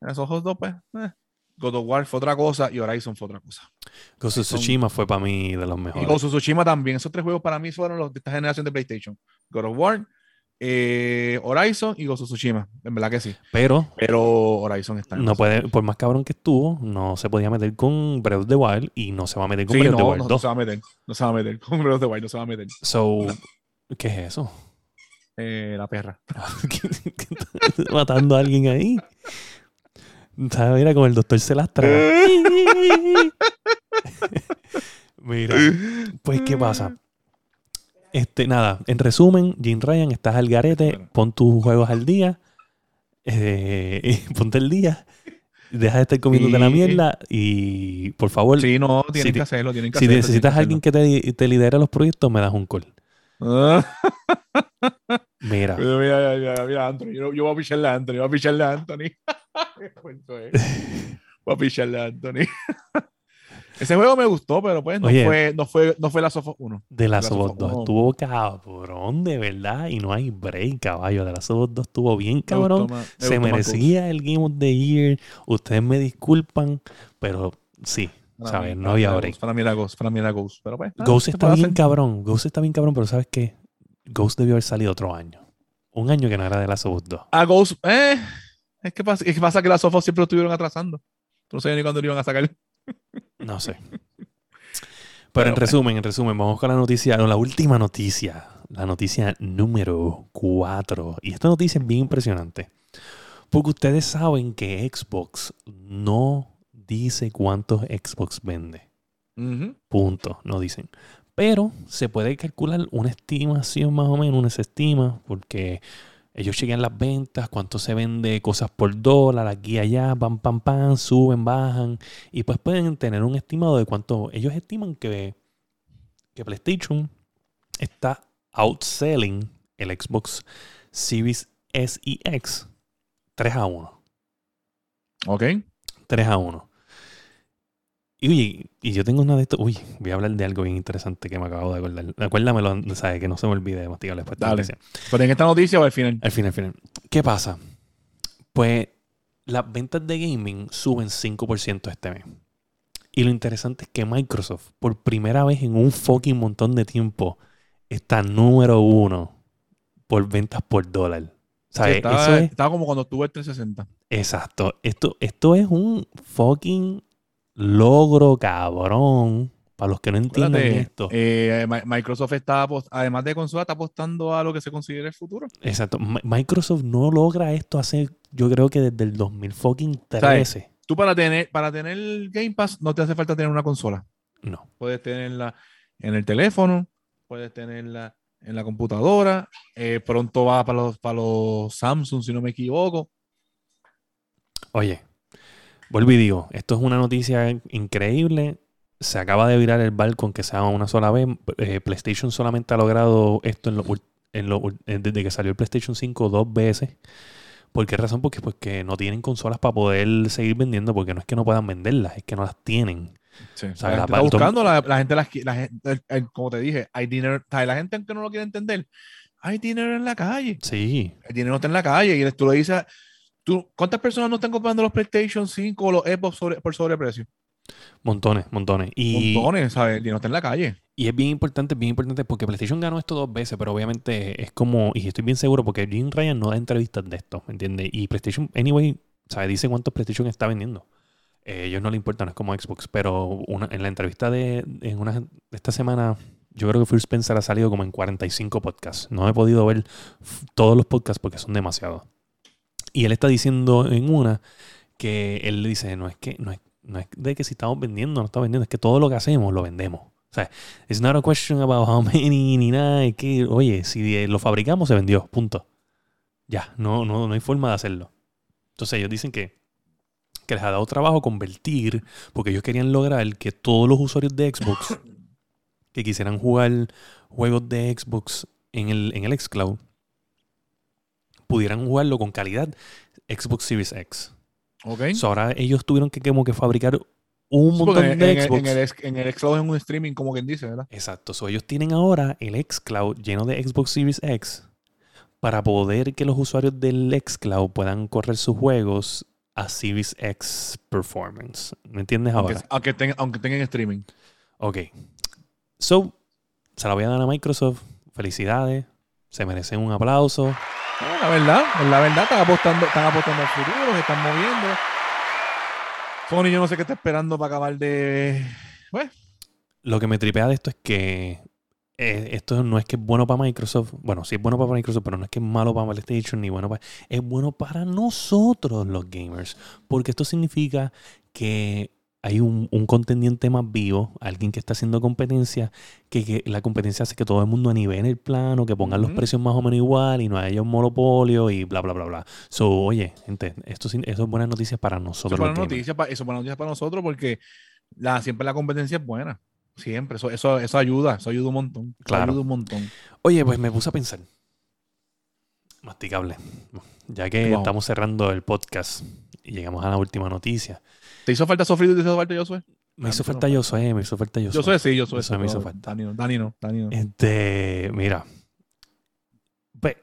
en esos ojos dos, pues, eh, God of War fue otra cosa y Horizon fue otra cosa. Ghost of Tsushima fue para mí de los Y mejores. Ghost of Tsushima también, esos tres juegos para mí fueron los de esta generación de PlayStation. God of War, eh, Horizon y Ghost of Tsushima, en verdad que sí. Pero Pero Horizon está en no puede, por más cabrón que estuvo, no se podía meter con Breath of the Wild y no se va a meter con Sí, Breath of the no, Wild no, no 2. se va a meter, no se va a meter. Con Breath of the Wild no se va a meter. So, ¿qué es eso? Eh, la perra. ¿Qué- qué está matando a alguien ahí. Mira, como el doctor se las traga. Mira, pues, ¿qué pasa? Este, nada, en resumen, Jim Ryan, estás al garete, pon tus juegos al día, eh, y ponte el día, deja de estar comiéndote la Sí. mierda y por favor, Sí, no, tienen si que te- hacerlo, tienen que si hacerlo. necesitas a alguien que te, te lidere los proyectos, me das un call. Mira, Mira, mira, mira, mira, Anthony. Yo, yo voy a picharle a Anthony. Voy a picharle a Anthony. Qué cuento es. Voy a picharle a Anthony. Ese juego me gustó, pero pues no Oye. fue, no fue, no fue la Sofos 1. de Us Us 2 uno. estuvo cabrón, de verdad, y no hay break, caballo. De las Us 2 estuvo bien Me cabrón. más- me Se merecía el Game of the Year. Ustedes me disculpan, pero sí, Ghost. ¿sabes? Para mí- No había para break. Ghost, Para mí era Ghost, para mí era Ghost. Pero pues, ah, Ghost ¿qué está bien hacer? cabrón. Ghost está bien cabrón, pero ¿sabes qué? Ghost debió haber salido otro año. Un año que no era de las Us 2. A Ghost, eh. Es que pasa, es que pasa que las Sofos siempre lo estuvieron atrasando. No sabías ni cuándo lo iban a sacar. No sé. Pero en resumen, en resumen, vamos con la noticia, no, la última noticia, la noticia número 4. Y esta noticia es bien impresionante. Porque ustedes saben que Xbox no dice cuántos Xbox vende. Punto, no dicen. Pero se puede calcular una estimación más o menos, una se estima, porque ellos chequean las ventas, cuánto se vende cosas por dólar, aquí allá, pam, pam, pam, suben, bajan, y pues pueden tener un estimado de cuánto. Ellos estiman que, que PlayStation está outselling el Xbox Series S y X 3 a 1. Ok. 3 a 1. Y, oye, y yo tengo una de estos. Uy, voy a hablar de algo bien interesante que me acabo de acordar. Acuérdamelo, ¿sabes? Que no se me olvide de mastigar después. de la noticia. Pero en esta noticia o al final. Al final, al final. ¿Qué pasa? Pues las ventas de gaming suben 5% este mes. Y lo interesante es que Microsoft, por primera vez en un fucking montón de tiempo, está número uno por ventas por dólar. ¿Sabes? estaba, Eso es estaba como cuando tuve el 360. Exacto. Esto, esto es un fucking logro cabrón. Para los que no Acuérdate, esto. eh, Mi- Microsoft está, además de consola, está apostando a lo que se considera el futuro. Exacto. Mi- Microsoft no logra esto hace, yo creo que desde el 2013. Tú para tener, para tener el Game Pass no te hace falta tener una consola. No. Puedes tenerla en el teléfono, puedes tenerla en la computadora. eh, pronto va para los, para los Samsung, si no me equivoco. Oye, vuelvo y digo, esto es una noticia increíble. Se acaba de virar el barco en que se haga una sola vez. Eh, PlayStation solamente ha logrado esto en lo en lo eh, desde que salió el PlayStation 5 dos veces. ¿Por qué razón? Porque, porque no tienen consolas para poder seguir vendiendo, porque no es que no puedan venderlas, es que no las tienen. Sí. O sea, la la- gente está buscando, la, la gente, las la gente- el- el- como te dije, hay dinero, sea, la gente que no lo quiere entender, hay dinero en la calle. Sí, El dinero está en la calle y tú le dices, tú, ¿cuántas personas no están comprando los PlayStation 5 o los Xbox sobre- por sobreprecio? montones, montones. Y, Montones, ¿sabes? El dinero está en la calle. y es bien importante, bien importante, porque PlayStation ganó esto dos veces, pero obviamente es como, y estoy bien seguro, porque Jim Ryan no da entrevistas de esto, ¿me entiendes? Y PlayStation, anyway, ¿sabes? Dice cuántos PlayStation está vendiendo. Eh, ellos no le importan, no es como Xbox, pero una, en la entrevista de, en una, esta semana, yo creo que Phil Spencer ha salido como en 45 podcasts. No he podido ver todos los podcasts porque son demasiados. Y él está diciendo en una que él dice, no es que, no es, no es de que si estamos vendiendo o no estamos vendiendo, es que todo lo que hacemos lo vendemos. O sea, it's not a question about how many ni nada, es que, oye, si lo fabricamos se vendió, punto. Ya, no, no, no hay forma de hacerlo. Entonces ellos dicen que, que les ha dado trabajo convertir, porque ellos querían lograr que todos los usuarios de Xbox que quisieran jugar juegos de Xbox en el, en el xCloud pudieran jugarlo con calidad Xbox Series X. ¿Ok? So, ahora ellos tuvieron que como que fabricar un montón de en el- Xbox. en el, en el Xcloud es un streaming, como quien dice, ¿verdad? Exacto. So, ellos tienen ahora el xCloud lleno de Xbox Series X para poder que los usuarios del xCloud puedan correr sus juegos a Series X Performance. ¿Me entiendes Aunque, ahora? aunque, tenga- aunque tengan streaming. Ok. So, se la voy a dar a Microsoft. Felicidades. Se merecen un aplauso. La verdad, la verdad, están apostando, están apostando al futuro, se están moviendo. Sony, yo no sé qué está esperando para acabar de. Bueno, Lo que me tripea de esto es que eh, esto no es que es bueno para Microsoft. Bueno, sí es bueno para Microsoft, pero no es que es malo para PlayStation ni bueno para. Es bueno para nosotros, los gamers. Porque esto significa que hay un, un contendiente más vivo, alguien que está haciendo competencia, que, que la competencia hace que todo el mundo nivele el plano, que pongan los precios más o menos igual y no haya un monopolio y bla, bla, bla, bla. So, oye, gente, esto, eso es buenas noticias para eso nosotros. es los buena gamers. noticia, pa- eso es buena noticia para nosotros porque la, siempre la competencia es buena. Siempre, eso, eso, eso ayuda, eso ayuda un montón. Eso Claro. ayuda un montón. Oye, pues me puse a pensar. Masticable. Ya que Wow. estamos cerrando el podcast y llegamos a la última noticia. ¿Te hizo falta Sofrito y te hizo falta Josué? Me hizo falta yo soy, me hizo falta yo Josué sí, Josué Eso sí, me hizo falta. Dani no, Dani no, Dani no. Este, mira. Pues,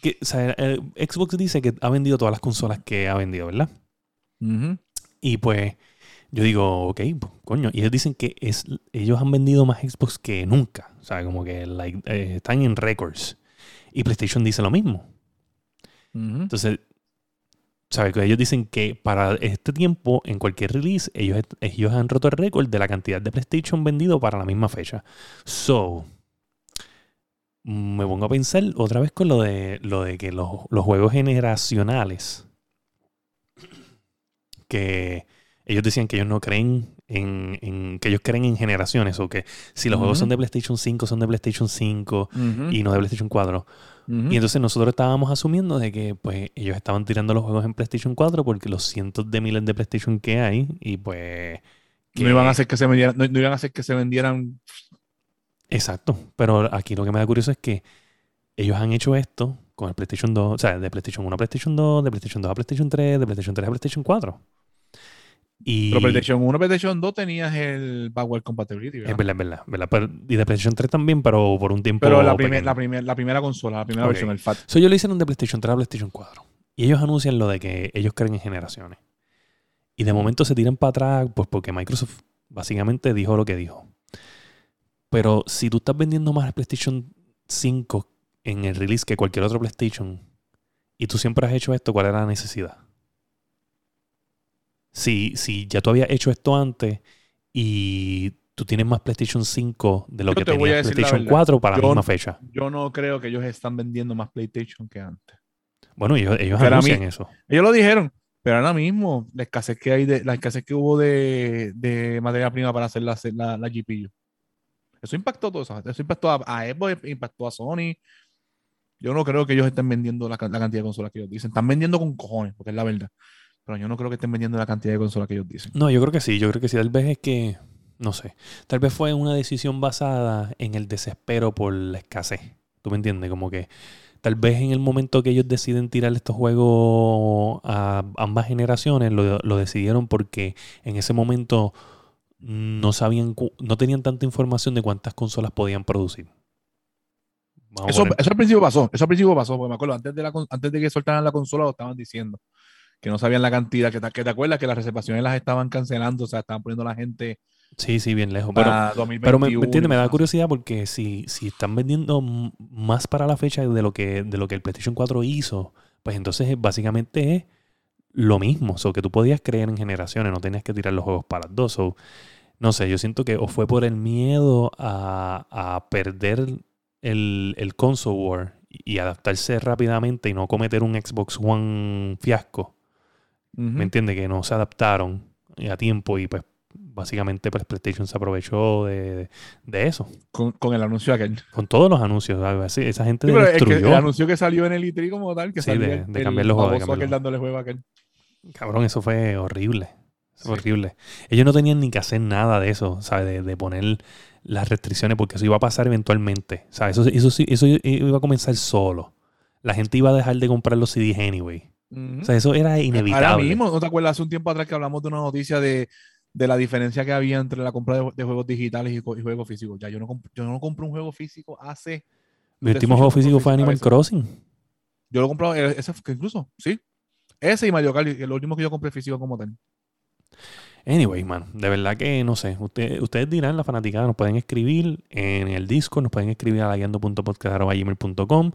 que, o sea, el Xbox dice que ha vendido todas las consolas que ha vendido, ¿verdad? Y pues, yo digo, ok, pues, coño. Y ellos dicen que es, ellos han vendido más Xbox que nunca. O sea, como que like, eh, están en récords. Y PlayStation dice lo mismo. Entonces, ¿sabes? Que ellos dicen que para este tiempo, en cualquier release, ellos, ellos han roto el récord de la cantidad de PlayStation vendido para la misma fecha. So, me pongo a pensar otra vez con lo de, lo de que los, los juegos generacionales, que ellos decían que ellos no creen en, en- que ellos creen en generaciones, o que si los juegos Ujú. son de PlayStation 5, son de PlayStation 5 Ujú. y no de PlayStation 4. Ujú. Y entonces nosotros estábamos asumiendo de que pues ellos estaban tirando los juegos en PlayStation 4 porque los cientos de miles de PlayStation que hay y pues... que- no iban a hacer que se vendieran, no, no iban a hacer que se vendieran. Exacto. Pero aquí lo que me da curioso es que ellos han hecho esto con el PlayStation 2, o sea, de PlayStation 1 a PlayStation 2, de PlayStation 2 a PlayStation 3, de PlayStation 3 a PlayStation 4. Y Pero PlayStation 1, PlayStation 2 tenías el backward compatibility, ¿verdad? es verdad, es verdad, verdad. Pero- y de PlayStation 3 también, pero por un tiempo Pero la, primer- la, primer- la primera consola, la primera versión, el FAT. So, ellos lo hicieron de PlayStation 3 a PlayStation 4. Y ellos anuncian lo de que ellos creen en generaciones. Y de momento se tiran para atrás, pues porque Microsoft básicamente dijo lo que dijo. Pero si tú estás vendiendo más el PlayStation 5 en el release que cualquier otro PlayStation, y tú siempre has hecho esto, ¿cuál era la necesidad? Si, si ya tú habías hecho esto antes y tú tienes más PlayStation 5 de lo Yo que te voy a tenías decir la PlayStation verdad. 4 para la misma fecha. Yo no creo que ellos están vendiendo más PlayStation que antes. Bueno, ellos, ellos anuncian mí- eso. Ellos lo dijeron, pero ahora mismo la escasez que hay de, la escasez que hubo de, de materia prima para hacer la, la, la GPU. Eso impactó todo eso. Eso impactó a, a Xbox, impactó a Sony. Yo no creo que ellos estén vendiendo la, la cantidad de consolas que ellos dicen. Están vendiendo con cojones, porque es la verdad. Pero yo no creo que estén vendiendo la cantidad de consolas que ellos dicen. No, yo creo que sí, yo creo que sí. Tal vez es que, no sé, tal vez fue una decisión basada en el desespero por la escasez. ¿Tú me entiendes? Como que tal vez en el momento que ellos deciden tirar estos juegos a ambas generaciones, lo, lo decidieron porque en ese momento no sabían, no tenían tanta información de cuántas consolas podían producir. Eso, al principio pasó, eso al principio pasó, porque me acuerdo, antes de, la, con- antes de que soltaran la consola lo estaban diciendo, que no sabían la cantidad, que te, que te acuerdas que las reservaciones las estaban cancelando, o sea, estaban poniendo a la gente sí, sí, bien lejos. Pero, para 2021. pero me, me entiende, me da curiosidad porque si, si están vendiendo más para la fecha de lo que, de lo que el PlayStation 4 hizo, pues entonces es- básicamente es lo mismo. O que tú podías creer en generaciones, no tenías que tirar los juegos para las dos. So, no sé, yo siento que o fue por el miedo a, a perder el, el console war y adaptarse rápidamente y no cometer un Xbox One fiasco. ¿Me entiende? Que no se adaptaron a tiempo y pues básicamente pues, PlayStation se aprovechó de, de eso. con, con el anuncio aquel. Con todos los anuncios. Esa gente Sí, pero es que destruyó. el anuncio que salió en el E3 como tal, que Sí, salió de- el- de el cambiar los juegos, aquel dándole juego a aquel. Cabrón, eso fue horrible. Eso Sí. horrible. Ellos no tenían ni que hacer nada de eso, ¿sabes? De, de poner las restricciones porque eso iba a pasar eventualmente. ¿sabes? Eso, eso, sí- eso iba a comenzar solo. La gente iba a dejar de comprar los CDs anyway. O sea, eso era Ahora inevitable. mismo, ¿no te acuerdas hace un tiempo atrás que hablamos de una noticia de, de la diferencia que había entre la compra de, de juegos digitales y, juegos físicos? Ya yo no, yo no compro un juego físico hace. Mi último juego físico fue Animal. Crossing. Yo lo compraba, eh, ese que incluso, sí. Ese y Mario Kart, el último que yo compré físico como tal. Anyway, man, de verdad que no sé. Usted- ustedes dirán, la fanaticada, nos pueden escribir en el Discord, nos pueden escribir a laguiando.podcast.gmail.com,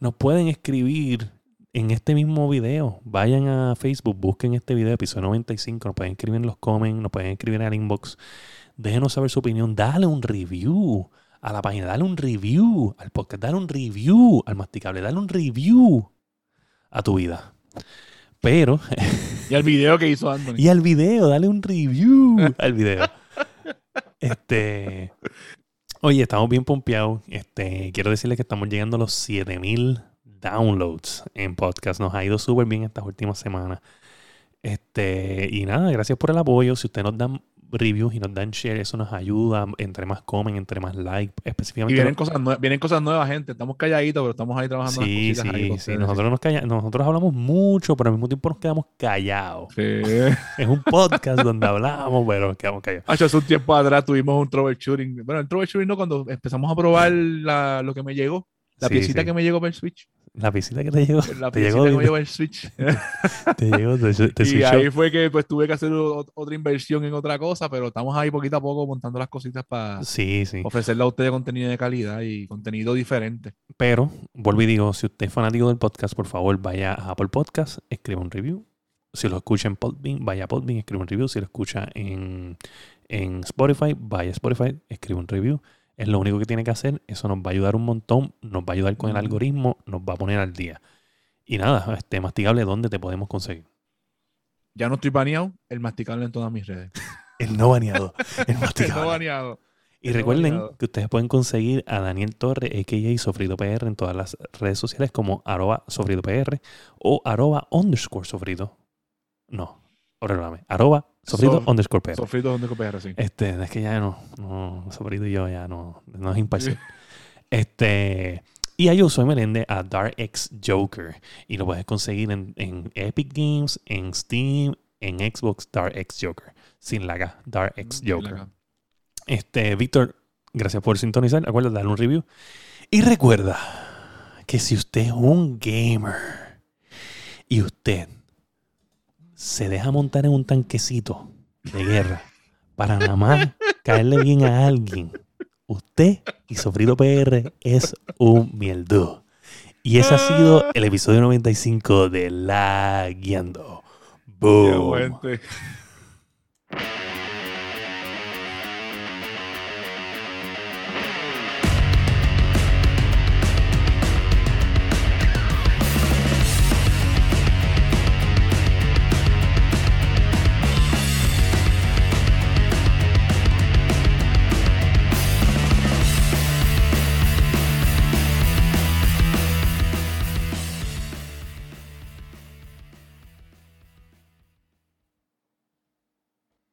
nos pueden escribir en este mismo video. Vayan a Facebook, busquen este video, episodio 95, nos pueden escribir en los comments, nos pueden escribir en el inbox. Déjenos saber su opinión, dale un review a la página, dale un review al podcast, dale un review al masticable, dale un review a tu vida. Pero Y el video que hizo Anthony. y al video, dale un review al video. Este. Oye, estamos bien pompeados. Este, quiero decirles que estamos llegando a los 7000 downloads en podcast. Nos ha ido súper bien estas últimas semanas. Este, y nada, gracias por el apoyo. Si ustedes nos dan reviews y nos dan share, eso nos ayuda. Entre más comen, entre más like, Y específicamente. vienen cosas, nuevas, vienen cosas nuevas, gente. Estamos calladitos, pero estamos ahí trabajando Sí, las cositas ahí sí, sí. Nosotros, nos calla- nosotros hablamos mucho, pero al mismo tiempo nos quedamos callados. Sí. Es un podcast donde hablamos, pero nos quedamos callados. Hace hace un tiempo atrás tuvimos un troubleshooting. Bueno, el troubleshooting no, cuando empezamos a probar la- lo que me llegó, la Sí, piecita sí. que me llegó para el Switch. La visita que te llegó. La te llegó, que me el Switch. te llegó, te, te y switchó. ahí fue que pues tuve que hacer otra inversión en otra cosa, pero estamos ahí poquito a poco montando las cositas para Sí, sí. ofrecerle a ustedes contenido de calidad y contenido diferente. Pero, vuelvo y digo, si usted es fanático del podcast, por favor, vaya a Apple Podcast, escriba un review. Si lo escucha en Podbean, vaya a Podbean, escriba un review. Si lo escucha en, en Spotify, vaya a Spotify, escriba un review. Es lo único que tiene que hacer. Eso nos va a ayudar un montón. Nos va a ayudar con el algoritmo. Nos va a poner al día. Y nada, este masticable, ¿dónde te podemos conseguir? Ya no estoy baneado, el masticable en todas mis redes. El no baneado. El no masticable. baneado. Y No recuerden que ustedes pueden conseguir a Daniel Torre, a.k.a. Sofrito PR, en todas las redes sociales como arroba sofrito PR o arroba underscore sofrito. No, perdóname, arroba sofrito Sof- underscore PR. Sofrito donde copiar sí. Este, es que ya no, no, sofrito y yo ya no, no es imparcial. Este, y a yo soy Merende a Dark X Joker. Y lo puedes conseguir en, en Epic Games, en Steam, en Xbox Dark X Joker. Sin la K, Dark X Joker. Este, Víctor, gracias por sintonizar. Acuérdate, darle un review. Y recuerda que si usted es un gamer y usted se deja montar en un tanquecito de guerra para nada más caerle bien a alguien, usted y Sofrito PR es un mierdo. Y ese ha sido el episodio 95 de La Guiando. Boom.